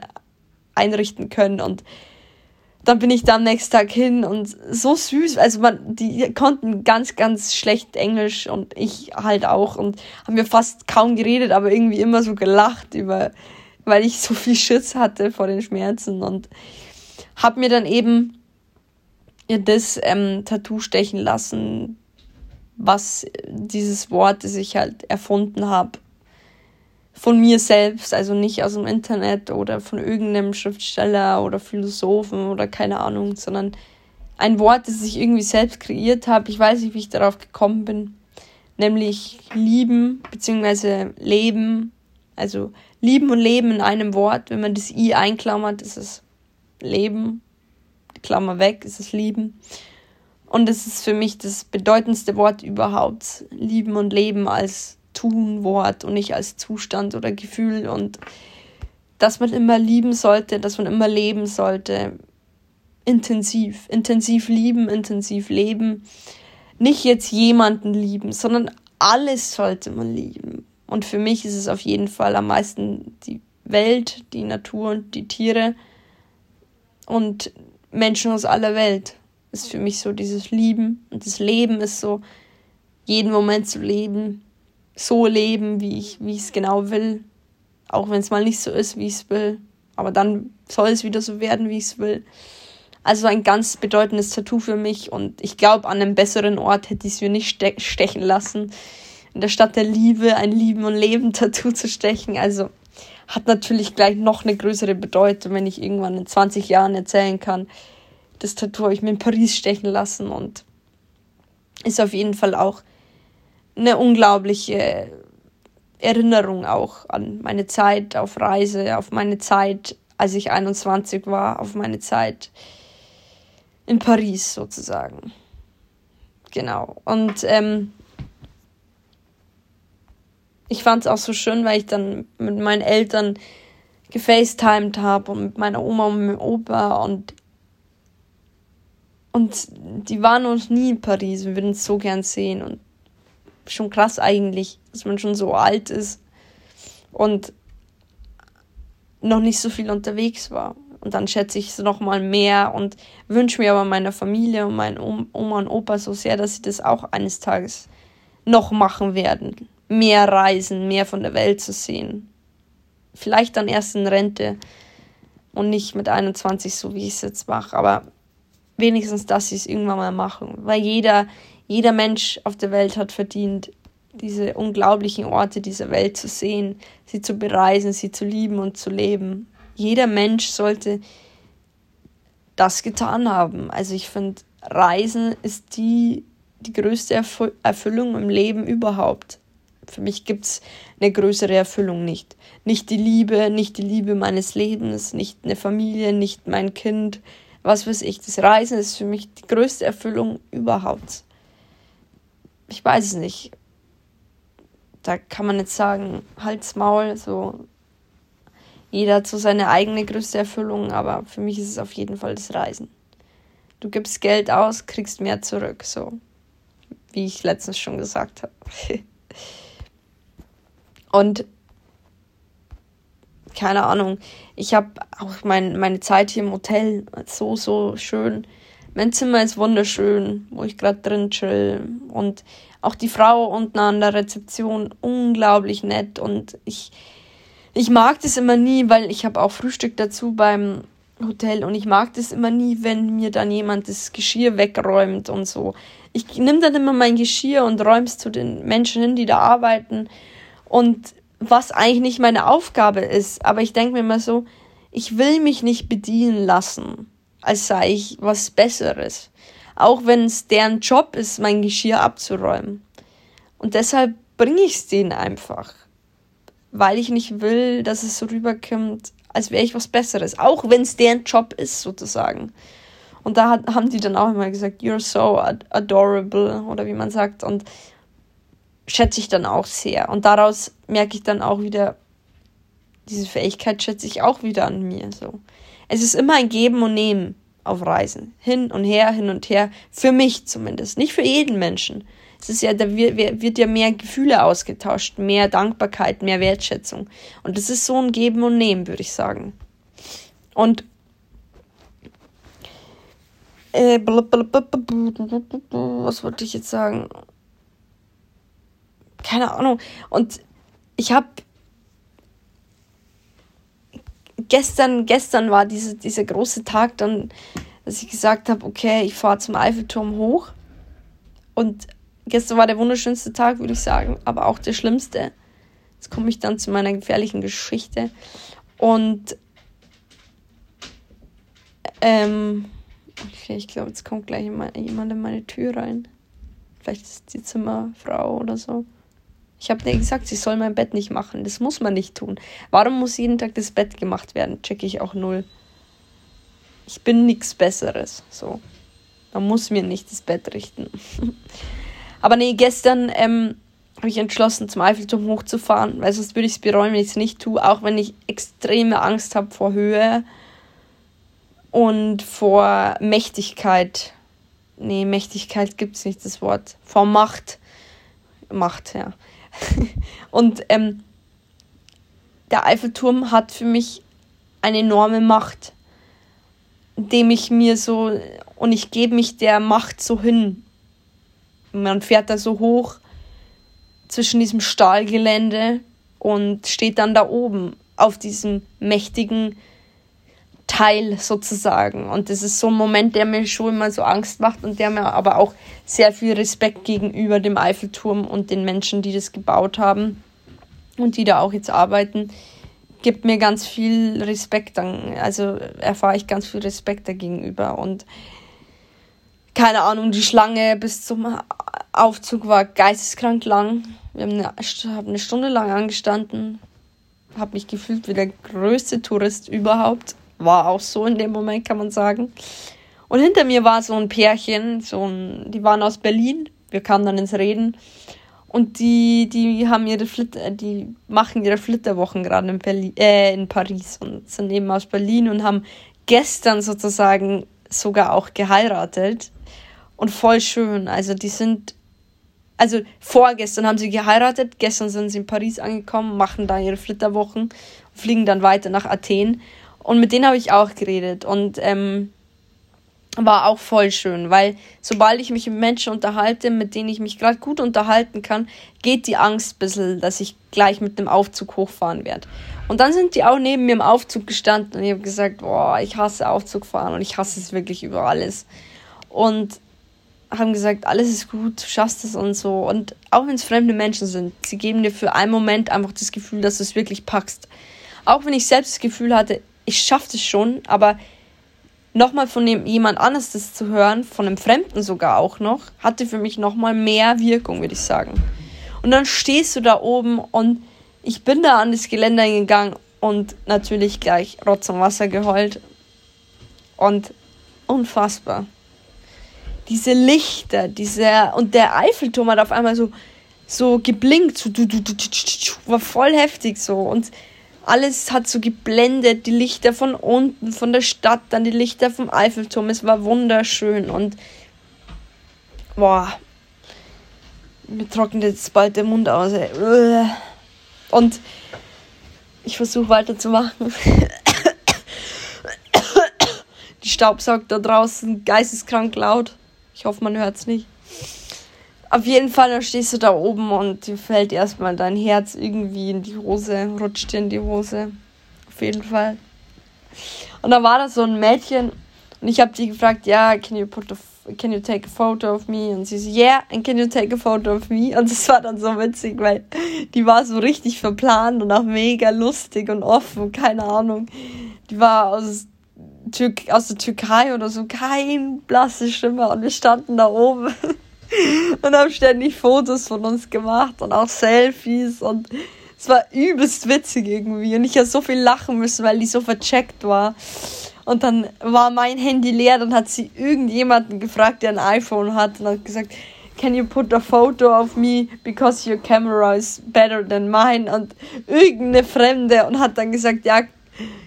S1: einrichten können. Und dann bin ich da am nächsten Tag hin und so süß. Also man, die konnten ganz, ganz schlecht Englisch und ich halt auch und haben mir fast kaum geredet, aber irgendwie immer so gelacht über, weil ich so viel Schiss hatte vor den Schmerzen und hab mir dann eben das ähm, Tattoo stechen lassen, was dieses Wort, das ich halt erfunden habe, von mir selbst, also nicht aus dem Internet oder von irgendeinem Schriftsteller oder Philosophen oder keine Ahnung, sondern ein Wort, das ich irgendwie selbst kreiert habe. Ich weiß nicht, wie ich darauf gekommen bin. Nämlich lieben bzw. leben. Also lieben und leben in einem Wort. Wenn man das I einklammert, ist es Leben. Klammer weg, ist es lieben. Und es ist für mich das bedeutendste Wort überhaupt. Lieben und leben als Tun-Wort und nicht als Zustand oder Gefühl. Und dass man immer lieben sollte, dass man immer leben sollte. Intensiv. Intensiv lieben, intensiv leben. Nicht jetzt jemanden lieben, sondern alles sollte man lieben. Und für mich ist es auf jeden Fall am meisten die Welt, die Natur und die Tiere und Menschen aus aller Welt. Ist für mich so dieses Lieben. Und das Leben ist so, jeden Moment zu leben, so leben, wie ich, wie es genau will. Auch wenn es mal nicht so ist, wie ich es will. Aber dann soll es wieder so werden, wie ich es will. Also ein ganz bedeutendes Tattoo für mich und ich glaube, an einem besseren Ort hätte ich es mir nicht ste stechen lassen. In der Stadt der Liebe ein Lieben und Leben (laughs) Tattoo zu stechen. Also hat natürlich gleich noch eine größere Bedeutung, wenn ich irgendwann in 20 Jahren erzählen kann, das Tattoo habe ich mir in Paris stechen lassen und ist auf jeden Fall auch eine unglaubliche Erinnerung auch an meine Zeit auf Reise, auf meine Zeit, als ich 21 war, auf meine Zeit in Paris sozusagen. Genau. Und ähm, ich fand es auch so schön, weil ich dann mit meinen Eltern gefacetimed habe und mit meiner Oma und meinem Opa und und die waren noch nie in Paris und würden es so gern sehen und schon krass eigentlich, dass man schon so alt ist und noch nicht so viel unterwegs war. Und dann schätze ich es noch mal mehr und wünsche mir aber meiner Familie und meinen Oma und Opa so sehr, dass sie das auch eines Tages noch machen werden. Mehr reisen, mehr von der Welt zu sehen. Vielleicht dann erst in Rente und nicht mit 21, so wie ich es jetzt mache. Aber wenigstens, dass sie es irgendwann mal machen. Weil jeder, jeder Mensch auf der Welt hat verdient, diese unglaublichen Orte dieser Welt zu sehen, sie zu bereisen, sie zu lieben und zu leben. Jeder Mensch sollte das getan haben. Also ich finde, Reisen ist die, die größte Erfüllung im Leben überhaupt. Für mich gibt es eine größere Erfüllung nicht. Nicht die Liebe, nicht die Liebe meines Lebens, nicht eine Familie, nicht mein Kind, was weiß ich. Das Reisen ist für mich die größte Erfüllung überhaupt. Ich weiß es nicht. Da kann man jetzt sagen, Hals, Maul, so. Jeder hat so seine eigene größte Erfüllung, aber für mich ist es auf jeden Fall das Reisen. Du gibst Geld aus, kriegst mehr zurück, so. Wie ich letztens schon gesagt habe. (laughs) Und keine Ahnung, ich habe auch mein, meine Zeit hier im Hotel so, so schön. Mein Zimmer ist wunderschön, wo ich gerade drin chill. Und auch die Frau unten an der Rezeption unglaublich nett. Und ich, ich mag das immer nie, weil ich habe auch Frühstück dazu beim Hotel. Und ich mag das immer nie, wenn mir dann jemand das Geschirr wegräumt und so. Ich nehme dann immer mein Geschirr und räume es zu den Menschen hin, die da arbeiten. Und was eigentlich nicht meine Aufgabe ist. Aber ich denke mir immer so, ich will mich nicht bedienen lassen, als sei ich was Besseres. Auch wenn es deren Job ist, mein Geschirr abzuräumen. Und deshalb bringe ich es denen einfach. Weil ich nicht will, dass es so rüberkommt, als wäre ich was Besseres. Auch wenn es deren Job ist, sozusagen. Und da hat, haben die dann auch immer gesagt, you're so adorable, oder wie man sagt. Und schätze ich dann auch sehr. Und daraus merke ich dann auch wieder, diese Fähigkeit schätze ich auch wieder an mir. So. Es ist immer ein Geben und Nehmen auf Reisen. Hin und her, hin und her. Für mich zumindest. Nicht für jeden Menschen. Es ist ja, da wird, wird ja mehr Gefühle ausgetauscht, mehr Dankbarkeit, mehr Wertschätzung. Und das ist so ein Geben und Nehmen, würde ich sagen. Und äh, was wollte ich jetzt sagen? Keine Ahnung. Und ich habe gestern, gestern war diese, dieser große Tag dann, dass ich gesagt habe, okay, ich fahre zum Eiffelturm hoch. Und gestern war der wunderschönste Tag, würde ich sagen, aber auch der schlimmste. Jetzt komme ich dann zu meiner gefährlichen Geschichte. Und ähm, Okay, ich glaube, jetzt kommt gleich jemand in meine Tür rein. Vielleicht ist die Zimmerfrau oder so. Ich habe dir gesagt, sie soll mein Bett nicht machen. Das muss man nicht tun. Warum muss jeden Tag das Bett gemacht werden? Checke ich auch null. Ich bin nichts Besseres. So. Man muss mir nicht das Bett richten. (laughs) Aber nee, gestern ähm, habe ich entschlossen, zum Eiffelturm hochzufahren, weil sonst würde ich es bereuen, wenn ich es nicht tue, auch wenn ich extreme Angst habe vor Höhe und vor Mächtigkeit. Nee, Mächtigkeit gibt es nicht, das Wort. Vor Macht. Macht, ja. (laughs) und ähm, der Eiffelturm hat für mich eine enorme Macht, dem ich mir so, und ich gebe mich der Macht so hin. Man fährt da so hoch zwischen diesem Stahlgelände und steht dann da oben auf diesem mächtigen Teil sozusagen. Und das ist so ein Moment, der mir schon immer so Angst macht und der mir aber auch sehr viel Respekt gegenüber dem Eiffelturm und den Menschen, die das gebaut haben und die da auch jetzt arbeiten, gibt mir ganz viel Respekt. Also erfahre ich ganz viel Respekt dagegenüber. Und keine Ahnung, die Schlange bis zum Aufzug war geisteskrank lang. Wir haben eine, haben eine Stunde lang angestanden. Habe mich gefühlt wie der größte Tourist überhaupt war auch so in dem Moment, kann man sagen. Und hinter mir war so ein Pärchen, so ein, die waren aus Berlin. Wir kamen dann ins Reden. Und die, die haben ihre Flitter, die machen ihre Flitterwochen gerade in, äh, in Paris und sind eben aus Berlin und haben gestern sozusagen sogar auch geheiratet. Und voll schön. Also die sind, also vorgestern haben sie geheiratet, gestern sind sie in Paris angekommen, machen da ihre Flitterwochen, fliegen dann weiter nach Athen. Und mit denen habe ich auch geredet und ähm, war auch voll schön, weil sobald ich mich mit Menschen unterhalte, mit denen ich mich gerade gut unterhalten kann, geht die Angst ein bisschen, dass ich gleich mit dem Aufzug hochfahren werde. Und dann sind die auch neben mir im Aufzug gestanden und ich habe gesagt, boah, ich hasse Aufzugfahren und ich hasse es wirklich über alles. Und haben gesagt, alles ist gut, du schaffst es und so. Und auch wenn es fremde Menschen sind, sie geben dir für einen Moment einfach das Gefühl, dass du es wirklich packst. Auch wenn ich selbst das Gefühl hatte, ich schaffe das schon, aber nochmal von dem jemand anderes das zu hören, von einem Fremden sogar auch noch, hatte für mich nochmal mehr Wirkung, würde ich sagen. Und dann stehst du da oben und ich bin da an das Geländer gegangen und natürlich gleich Rotz und Wasser geheult. Und unfassbar. Diese Lichter, diese und der Eiffelturm hat auf einmal so so geblinkt, so war voll heftig so und alles hat so geblendet, die Lichter von unten, von der Stadt, dann die Lichter vom Eiffelturm. Es war wunderschön und boah, mir trocknet jetzt bald der Mund aus. Ey. Und ich versuche weiterzumachen. (coughs) Die Staubsaugt da draußen geisteskrank laut. Ich hoffe, man hört es nicht. Auf jeden Fall, dann stehst du da oben und dir fällt erstmal dein Herz irgendwie in die Hose, rutscht dir in die Hose. Auf jeden Fall. Und dann war da so ein Mädchen und ich habe die gefragt, ja, can you put a, can you take a photo of me? Und sie so, yeah, and can you take a photo of me? Und das war dann so witzig, weil die war so richtig verplant und auch mega lustig und offen, keine Ahnung. Die war aus Türk aus der Türkei oder so, kein blasse Stimme und wir standen da oben. (laughs) (laughs) und haben ständig Fotos von uns gemacht und auch Selfies und es war übelst witzig irgendwie. Und ich habe so viel lachen müssen, weil die so vercheckt war. Und dann war mein Handy leer, dann hat sie irgendjemanden gefragt, der ein iPhone hat und hat gesagt, can you put a photo of me? Because your camera is better than mine. Und irgendeine Fremde und hat dann gesagt, ja,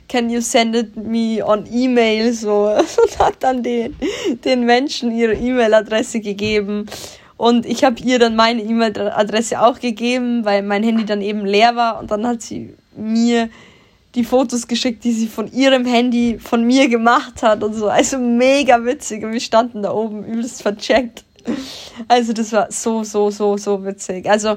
S1: can you send it me on email so (laughs) und hat dann den, den Menschen ihre E-Mail-Adresse gegeben und ich habe ihr dann meine E-Mail-Adresse auch gegeben, weil mein Handy dann eben leer war und dann hat sie mir die Fotos geschickt, die sie von ihrem Handy von mir gemacht hat und so. Also mega witzig und wir standen da oben übelst vercheckt. Also das war so, so, so, so witzig. Also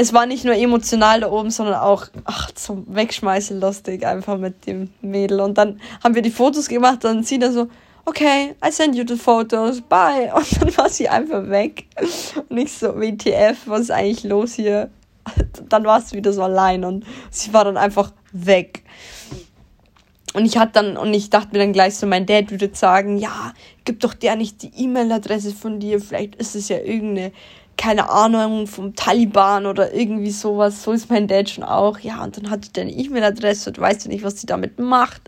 S1: es war nicht nur emotional da oben, sondern auch ach, zum Wegschmeißen lustig, einfach mit dem Mädel. Und dann haben wir die Fotos gemacht, dann sie dann so, okay, I send you the photos, bye. (laughs) Und dann war sie einfach weg. Und ich so, WTF, was ist eigentlich los hier? (laughs) Dann war es wieder so allein und sie war dann einfach weg. und ich hatte dann, und ich dachte mir dann gleich so, mein Dad würde sagen, ja, gib doch der nicht die E-Mail-Adresse von dir, vielleicht ist es ja irgendeine, keine Ahnung, vom Taliban oder irgendwie sowas. So ist mein Dad schon auch. Ja, und dann hat die deine E-Mail-Adresse und weißt du nicht, was sie damit macht.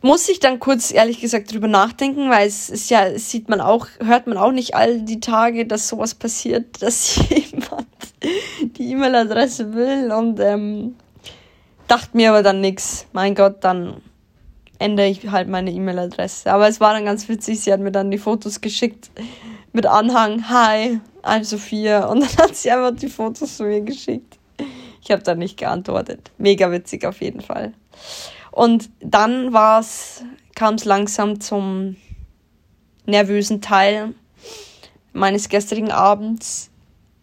S1: Muss ich dann kurz ehrlich gesagt drüber nachdenken, weil es ist ja, sieht man auch, hört man auch nicht all die Tage, dass sowas passiert, (laughs) dass jemand die E-Mail-Adresse will und ähm, Dachte mir aber dann nichts. Mein Gott, dann ändere ich halt meine E-Mail-Adresse. Aber es war dann ganz witzig. Sie hat mir dann die Fotos geschickt mit Anhang. Hi, I'm Sophia. Und dann hat sie einfach die Fotos zu mir geschickt. Ich habe dann nicht geantwortet. Mega witzig auf jeden Fall. Und dann kam es langsam zum nervösen Teil meines gestrigen Abends.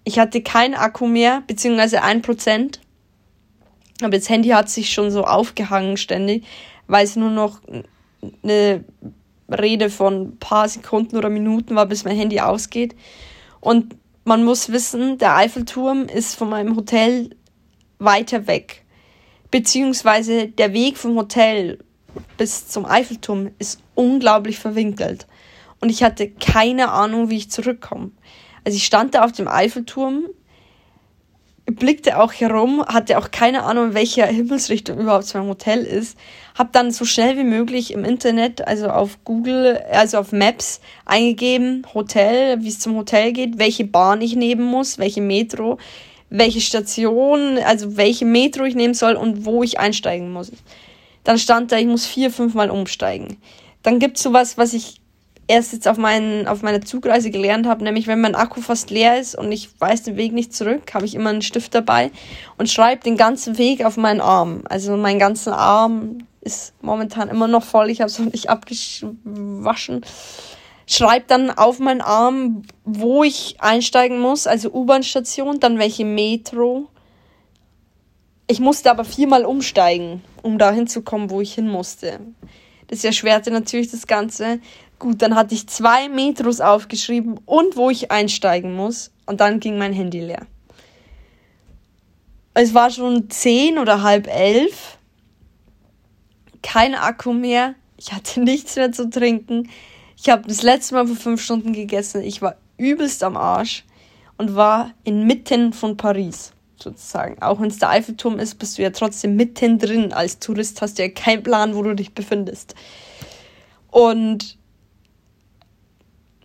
S1: Ich hatte keinen Akku mehr, beziehungsweise ein Prozent. Aber das Handy hat sich schon so aufgehangen ständig, weil es nur noch eine Rede von paar Sekunden oder Minuten war, bis mein Handy ausgeht. Und man muss wissen, der Eiffelturm ist von meinem Hotel weiter weg. Beziehungsweise der Weg vom Hotel bis zum Eiffelturm ist unglaublich verwinkelt. Und ich hatte keine Ahnung, wie ich zurückkomme. Also ich stand da auf dem Eiffelturm blickte auch herum, hatte auch keine Ahnung, in welcher Himmelsrichtung überhaupt mein Hotel ist. Hab dann so schnell wie möglich im Internet, also auf Google, also auf Maps eingegeben, Hotel, wie es zum Hotel geht, welche Bahn ich nehmen muss, welche Metro, welche Station, also welche Metro ich nehmen soll und wo ich einsteigen muss. Dann stand da, ich muss vier, fünfmal umsteigen. Dann gibt's sowas, was ich erst jetzt auf, meinen, auf meiner Zugreise gelernt habe, nämlich wenn mein Akku fast leer ist und ich weiß den Weg nicht zurück, habe ich immer einen Stift dabei und schreibe den ganzen Weg auf meinen Arm. Also mein ganzer Arm ist momentan immer noch voll, ich habe es noch nicht abgewaschen. Schreibe dann auf meinen Arm, wo ich einsteigen muss, also U-Bahn-Station, dann welche Metro. Ich musste aber viermal umsteigen, um da hinzukommen, wo ich hin musste. Das erschwerte natürlich das Ganze. Gut, dann hatte ich zwei Metros aufgeschrieben und wo ich einsteigen muss. Und dann ging mein Handy leer. Es war schon zehn oder halb elf. Kein Akku mehr. Ich hatte (laughs) nichts mehr zu trinken. Ich habe das letzte Mal vor fünf Stunden gegessen. Ich war übelst am Arsch und war inmitten von Paris sozusagen. Auch wenn es der Eiffelturm ist, bist du ja trotzdem mittendrin. Als Tourist hast du ja keinen Plan, wo du dich befindest. Und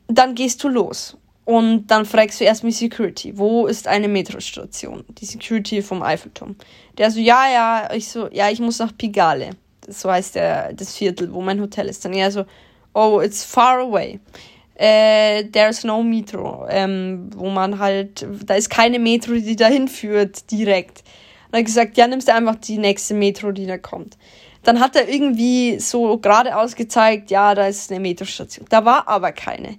S1: dann gehst du los. Und dann fragst du erstmal Security, wo ist eine Metrostation? Die Security vom Eiffelturm. Der so, ja, ja, ich so, ja, ich muss nach Pigalle. So heißt der, das Viertel, wo mein Hotel ist. Dann er so, oh, it's far away. Äh, there's no Metro. Ähm, wo man halt, da ist keine Metro, die dahin führt, direkt. Und er hat gesagt, ja, nimmst du einfach die nächste Metro, die da kommt. Dann hat er irgendwie so geradeaus gezeigt, ja, da ist eine Metrostation. Da war aber keine.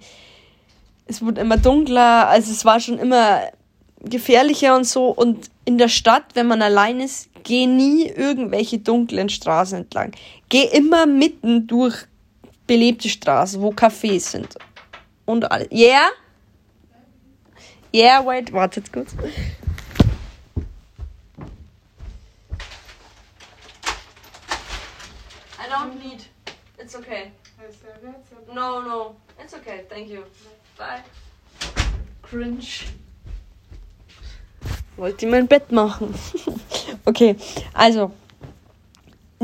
S1: Es wurde immer dunkler, also es war schon immer gefährlicher und so. Und in der Stadt, wenn man allein ist, geh nie irgendwelche dunklen Straßen entlang. Geh immer mitten durch belebte Straßen, wo Cafés sind. Und alles. Yeah? Yeah, wait, wartet kurz. Don't need. It's okay. No, no. It's okay. Thank you. Bye. Cringe. Wollte mein Bett machen. (laughs) okay, also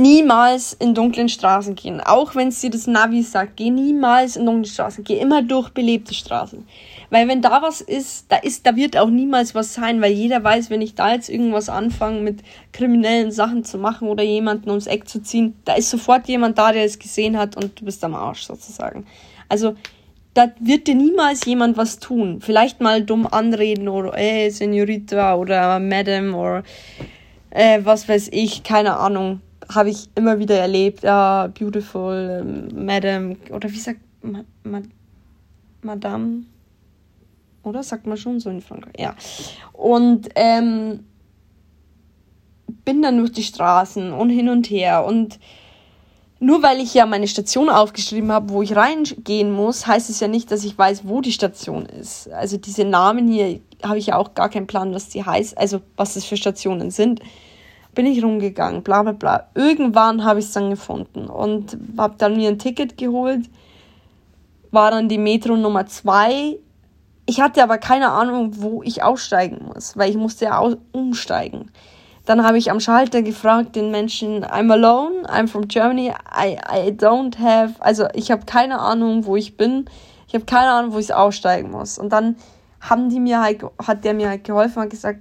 S1: niemals in dunklen Straßen gehen. Auch wenn es dir das Navi sagt, geh niemals in dunkle Straßen. Geh immer durch belebte Straßen. Weil wenn da was ist, da ist, da wird auch niemals was sein, weil jeder weiß, wenn ich da jetzt irgendwas anfange mit kriminellen Sachen zu machen oder jemanden ums Eck zu ziehen, da ist sofort jemand da, der es gesehen hat und du bist am Arsch sozusagen. Also da wird dir niemals jemand was tun. Vielleicht mal dumm anreden oder ey, Senorita oder Madam oder äh, was weiß ich, keine Ahnung habe ich immer wieder erlebt. Ja, beautiful, ähm, Madam, oder wie sagt ma, ma, Madame? Oder sagt man schon so in Frankreich? Ja. Und ähm, bin dann durch die Straßen und hin und her. Und nur weil ich ja meine Station aufgeschrieben habe, wo ich reingehen muss, heißt es ja nicht, dass ich weiß, wo die Station ist. Also diese Namen hier habe ich ja auch gar keinen Plan, was die heißt, also was das für Stationen sind. Bin ich rumgegangen, bla bla bla. Irgendwann habe ich es dann gefunden und habe dann mir ein Ticket geholt, war dann die Metro Nummer 2. Ich hatte aber keine Ahnung, wo ich aussteigen muss, weil ich musste ja umsteigen. Dann habe ich am Schalter gefragt den Menschen, I'm alone, I'm from Germany, I, I don't have, also ich habe keine Ahnung, wo ich bin, ich habe keine Ahnung, wo ich aussteigen muss. Und dann haben die mir halt, hat der mir halt geholfen und gesagt,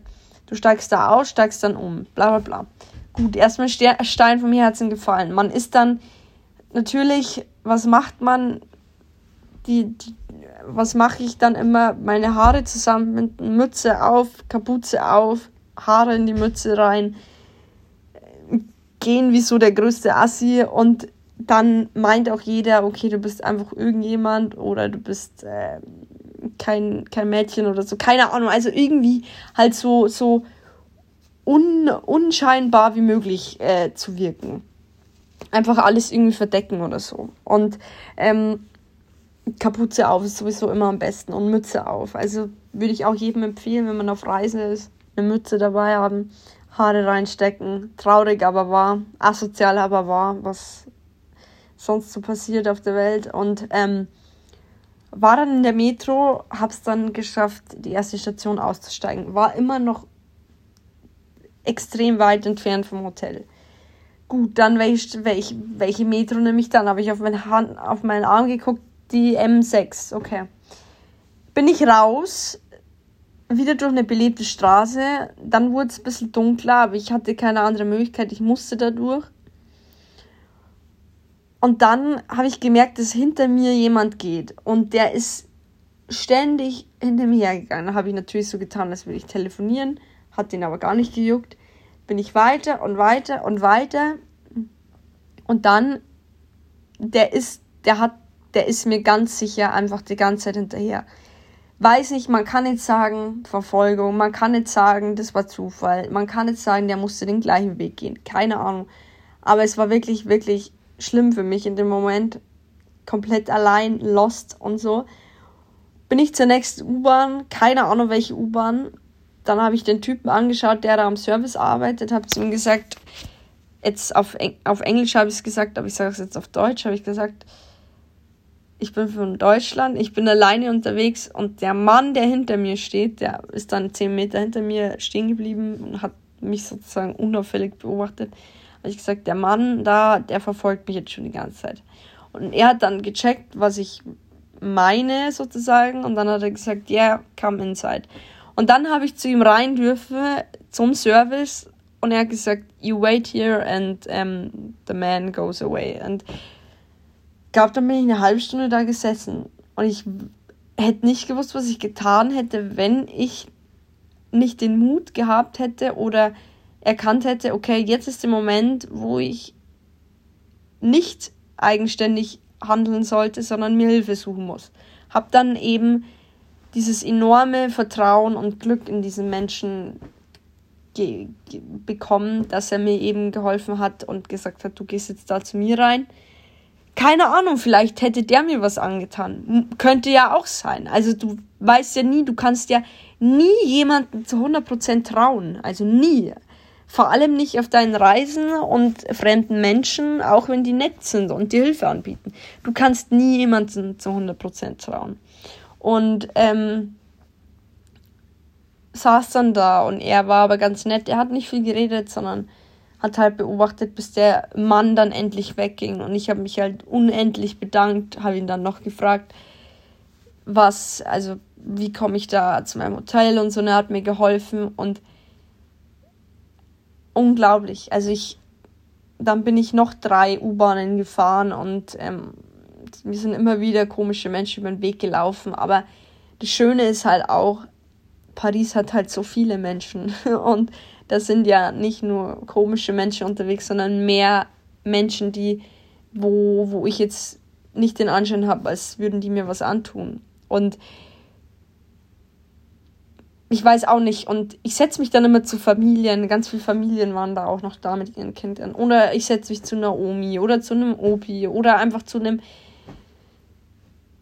S1: du steigst da aus, steigst dann um, bla bla bla. Gut, erstmal Stein vom Herzen gefallen. Man ist dann natürlich, was macht man? Die, die, was mache ich dann immer? Meine Haare zusammen Mütze auf, Kapuze auf, Haare in die Mütze rein, gehen wie so der größte Assi und dann meint auch jeder, okay, du bist einfach irgendjemand oder du bist äh, kein, kein Mädchen oder so, keine Ahnung. Also irgendwie halt so, so un, unscheinbar wie möglich äh, zu wirken. Einfach alles irgendwie verdecken oder so. Und ähm, Kapuze auf ist sowieso immer am besten und Mütze auf. Also würde ich auch jedem empfehlen, wenn man auf Reise ist, eine Mütze dabei haben, Haare reinstecken. Traurig aber wahr, asozial aber wahr, was sonst so passiert auf der Welt. Und ähm, war dann in der Metro, hab's dann geschafft, die erste Station auszusteigen. War immer noch extrem weit entfernt vom Hotel. Gut, dann welch, welch, welche Metro nehme ich dann? Habe ich auf, mein Hand, auf meinen Arm geguckt, die M6, okay. Bin ich raus, wieder durch eine belebte Straße, dann wurde es ein bisschen dunkler, aber ich hatte keine andere Möglichkeit, ich musste da durch. Und dann habe ich gemerkt, dass hinter mir jemand geht. Und der ist ständig hinter mir hergegangen. Da habe ich natürlich so getan, als würde ich telefonieren. Hat den aber gar nicht gejuckt. Bin ich weiter und weiter und weiter. Und dann, der ist, der hat, der ist mir ganz sicher einfach die ganze Zeit hinterher. Weiß nicht, man kann nicht sagen Verfolgung, man kann nicht sagen, das war Zufall, man kann nicht sagen, der musste den gleichen Weg gehen. Keine Ahnung. Aber es war wirklich, wirklich schlimm für mich in dem Moment. Komplett allein, lost und so. Bin ich zur nächsten U-Bahn, keine Ahnung welche U-Bahn. Dann habe ich den Typen angeschaut, der da am Service arbeitet, habe zu ihm gesagt, jetzt auf, Eng auf Englisch habe ich es gesagt, aber ich sage es jetzt auf Deutsch, habe ich gesagt, ich bin von Deutschland, ich bin alleine unterwegs und der Mann, der hinter mir steht, der ist dann zehn Meter hinter mir stehen geblieben und hat mich sozusagen unauffällig beobachtet habe ich gesagt, der Mann da, der verfolgt mich jetzt schon die ganze Zeit. Und er hat dann gecheckt, was ich meine sozusagen und dann hat er gesagt, yeah, come inside. Und dann habe ich zu ihm rein dürfen zum Service und er hat gesagt, you wait here and um, the man goes away. Und glaube, dann bin ich eine halbe Stunde da gesessen und ich hätte nicht gewusst, was ich getan hätte, wenn ich nicht den Mut gehabt hätte oder erkannt hätte, okay, jetzt ist der Moment, wo ich nicht eigenständig handeln sollte, sondern mir Hilfe suchen muss. Hab dann eben dieses enorme Vertrauen und Glück in diesen Menschen bekommen, dass er mir eben geholfen hat und gesagt hat, du gehst jetzt da zu mir rein. Keine Ahnung, vielleicht hätte der mir was angetan. Könnte ja auch sein. Also du weißt ja nie, du kannst ja nie jemanden zu 100% trauen. Also nie. Vor allem nicht auf deinen Reisen und fremden Menschen, auch wenn die nett sind und dir Hilfe anbieten. Du kannst nie jemanden zu 100% trauen. Und ähm, saß dann da und er war aber ganz nett. Er hat nicht viel geredet, sondern hat halt beobachtet, bis der Mann dann endlich wegging. Und ich habe mich halt unendlich bedankt, habe ihn dann noch gefragt, was, also wie komme ich da zu meinem Hotel und so. Und er hat mir geholfen und unglaublich. Also ich, dann bin ich noch drei U-Bahnen gefahren und ähm, mir sind immer wieder komische Menschen über den Weg gelaufen. Aber das Schöne ist halt auch, Paris hat halt so viele Menschen (laughs) und da sind ja nicht nur komische Menschen unterwegs, sondern mehr Menschen, die, wo, wo ich jetzt nicht den Anschein habe, als würden die mir was antun. Und ich weiß auch nicht. Und ich setze mich dann immer zu Familien. Ganz viele Familien waren da auch noch da mit ihren Kindern. Oder ich setze mich zu Naomi oder zu einem Opi oder einfach zu einem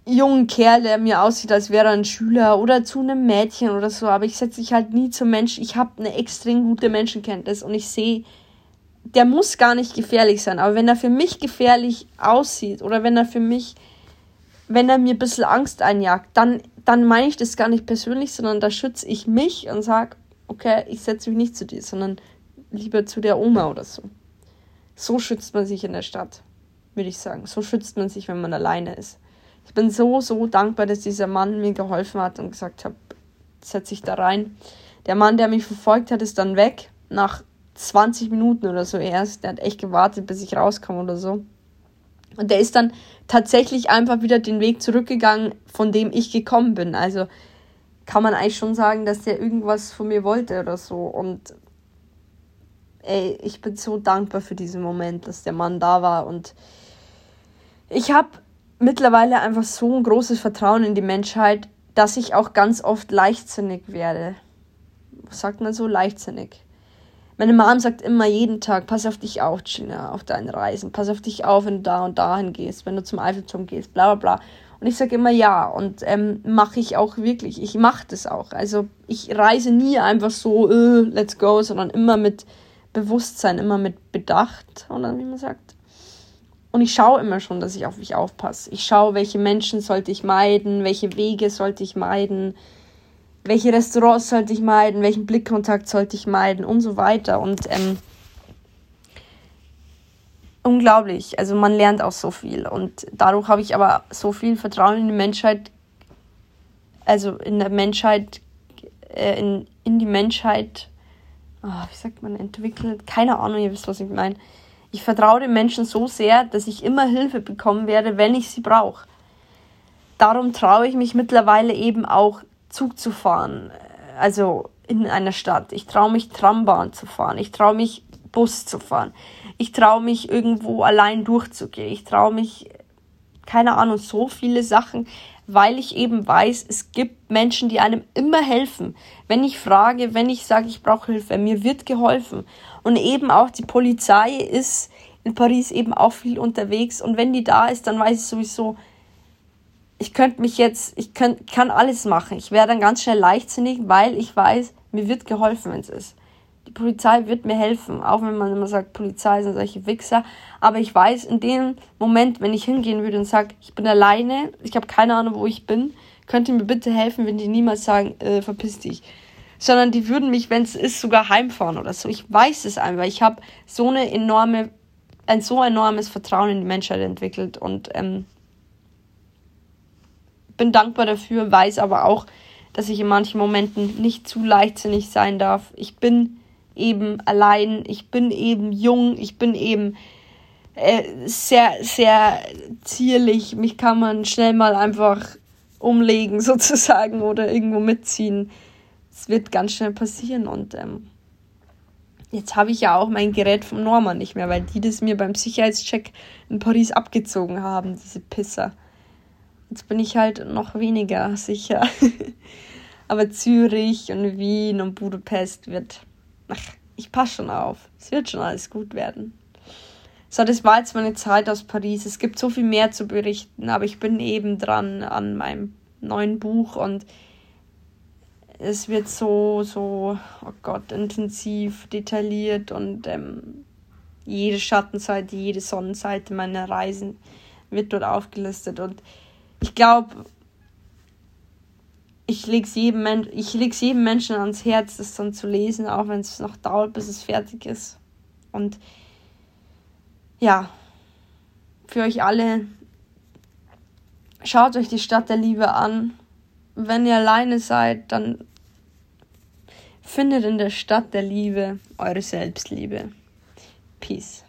S1: jungen Kerl, der mir aussieht, als wäre er ein Schüler oder zu einem Mädchen oder so, aber ich setze mich halt nie zum Menschen. Ich habe eine extrem gute Menschenkenntnis und ich sehe, der muss gar nicht gefährlich sein, aber wenn er für mich gefährlich aussieht oder wenn er für mich, wenn er mir ein bisschen Angst einjagt, dann, dann meine ich das gar nicht persönlich, sondern da schütze ich mich und sage, okay, ich setze mich nicht zu dir, sondern lieber zu der Oma oder so. So schützt man sich in der Stadt, würde ich sagen. So schützt man sich, wenn man alleine ist. Ich bin so, so dankbar, dass dieser Mann mir geholfen hat und gesagt hat, setz dich da rein. Der Mann, der mich verfolgt hat, ist dann weg. Nach 20 Minuten oder so erst. Der hat echt gewartet, bis ich rauskomme oder so. Und der ist dann tatsächlich einfach wieder den Weg zurückgegangen, von dem ich gekommen bin. Also kann man eigentlich schon sagen, dass der irgendwas von mir wollte oder so. Und ey, ich bin so dankbar für diesen Moment, dass der Mann da war. Und ich habe mittlerweile einfach so ein großes Vertrauen in die Menschheit, dass ich auch ganz oft leichtsinnig werde. Was sagt man so? Leichtsinnig. Meine Mom sagt immer jeden Tag, pass auf dich auf, Gina, auf deinen Reisen. Pass auf dich auf, wenn du da und dahin gehst, wenn du zum Eiffelturm gehst, bla bla bla. Und ich sage immer ja und ähm, mache ich auch wirklich. Ich mache das auch. Also ich reise nie einfach so, äh, let's go, sondern immer mit Bewusstsein, immer mit Bedacht, oder wie man sagt. Und ich schaue immer schon, dass ich auf mich aufpasse. Ich schaue, welche Menschen sollte ich meiden, welche Wege sollte ich meiden, welche Restaurants sollte ich meiden, welchen Blickkontakt sollte ich meiden und so weiter. Und ähm, unglaublich. Also man lernt auch so viel. Und dadurch habe ich aber so viel Vertrauen in die Menschheit, also in der Menschheit, äh, in, in die Menschheit, oh, wie sagt man, entwickelt. Keine Ahnung, ihr wisst, was ich meine ich vertraue den Menschen so sehr, dass ich immer Hilfe bekommen werde, wenn ich sie brauche. Darum traue ich mich mittlerweile eben auch Zug zu fahren, also in einer Stadt. Ich traue mich Trambahn zu fahren. Ich traue mich Bus zu fahren. Ich traue mich irgendwo allein durchzugehen. Ich traue mich, keine Ahnung, so viele Sachen, weil ich eben weiß, es gibt Menschen, die einem immer helfen. Wenn ich frage, wenn ich sage, ich brauche Hilfe, mir wird geholfen. Und eben auch die Polizei ist in Paris eben auch viel unterwegs. Und wenn die da ist, dann weiß ich sowieso, ich könnte mich jetzt, ich könnt, kann alles machen. Ich wäre dann ganz schnell leichtsinnig, weil ich weiß, mir wird geholfen, wenn es ist. Die Polizei wird mir helfen, auch wenn man immer sagt, Polizei sind solche Wichser. Aber ich weiß, in dem Moment, wenn ich hingehen würde und sage, ich bin alleine, ich habe keine Ahnung, wo ich bin, könnt ihr mir bitte helfen, wenn die niemals sagen, äh, verpiss dich. Sondern die würden mich, wenn es ist, sogar heimfahren oder so. Ich weiß es einfach. Ich habe so eine enorme, ein so enormes Vertrauen in die Menschheit entwickelt und ähm, bin dankbar dafür, weiß aber auch, dass ich in manchen Momenten nicht zu leichtsinnig sein darf. Ich bin eben allein, ich bin eben jung, ich bin eben äh, sehr, sehr zierlich. Mich kann man schnell mal einfach umlegen (laughs) sozusagen oder irgendwo mitziehen. Es wird ganz schnell passieren und ähm, jetzt habe ich ja auch mein Gerät vom Norman nicht mehr, weil die das mir beim Sicherheitscheck in Paris abgezogen haben, diese Pisser. Jetzt bin ich halt noch weniger sicher. (laughs) Aber Zürich und Wien und Budapest wird ach, ich passe schon auf. Es wird schon alles gut werden. So, das war jetzt meine Zeit aus Paris. Es gibt so viel mehr zu berichten, aber ich bin eben dran an meinem neuen Buch und es wird so, so, oh Gott, intensiv, detailliert und ähm, jede Schattenseite, jede Sonnenseite meiner Reisen wird dort aufgelistet. Und ich glaube, ich lege es jedem, Men jedem Menschen ans Herz, das dann zu lesen, auch wenn es noch dauert, bis es fertig ist. Und ja, für euch alle, schaut euch die Stadt der Liebe an. Wenn ihr alleine seid, dann findet in der Stadt der Liebe eure Selbstliebe. Peace.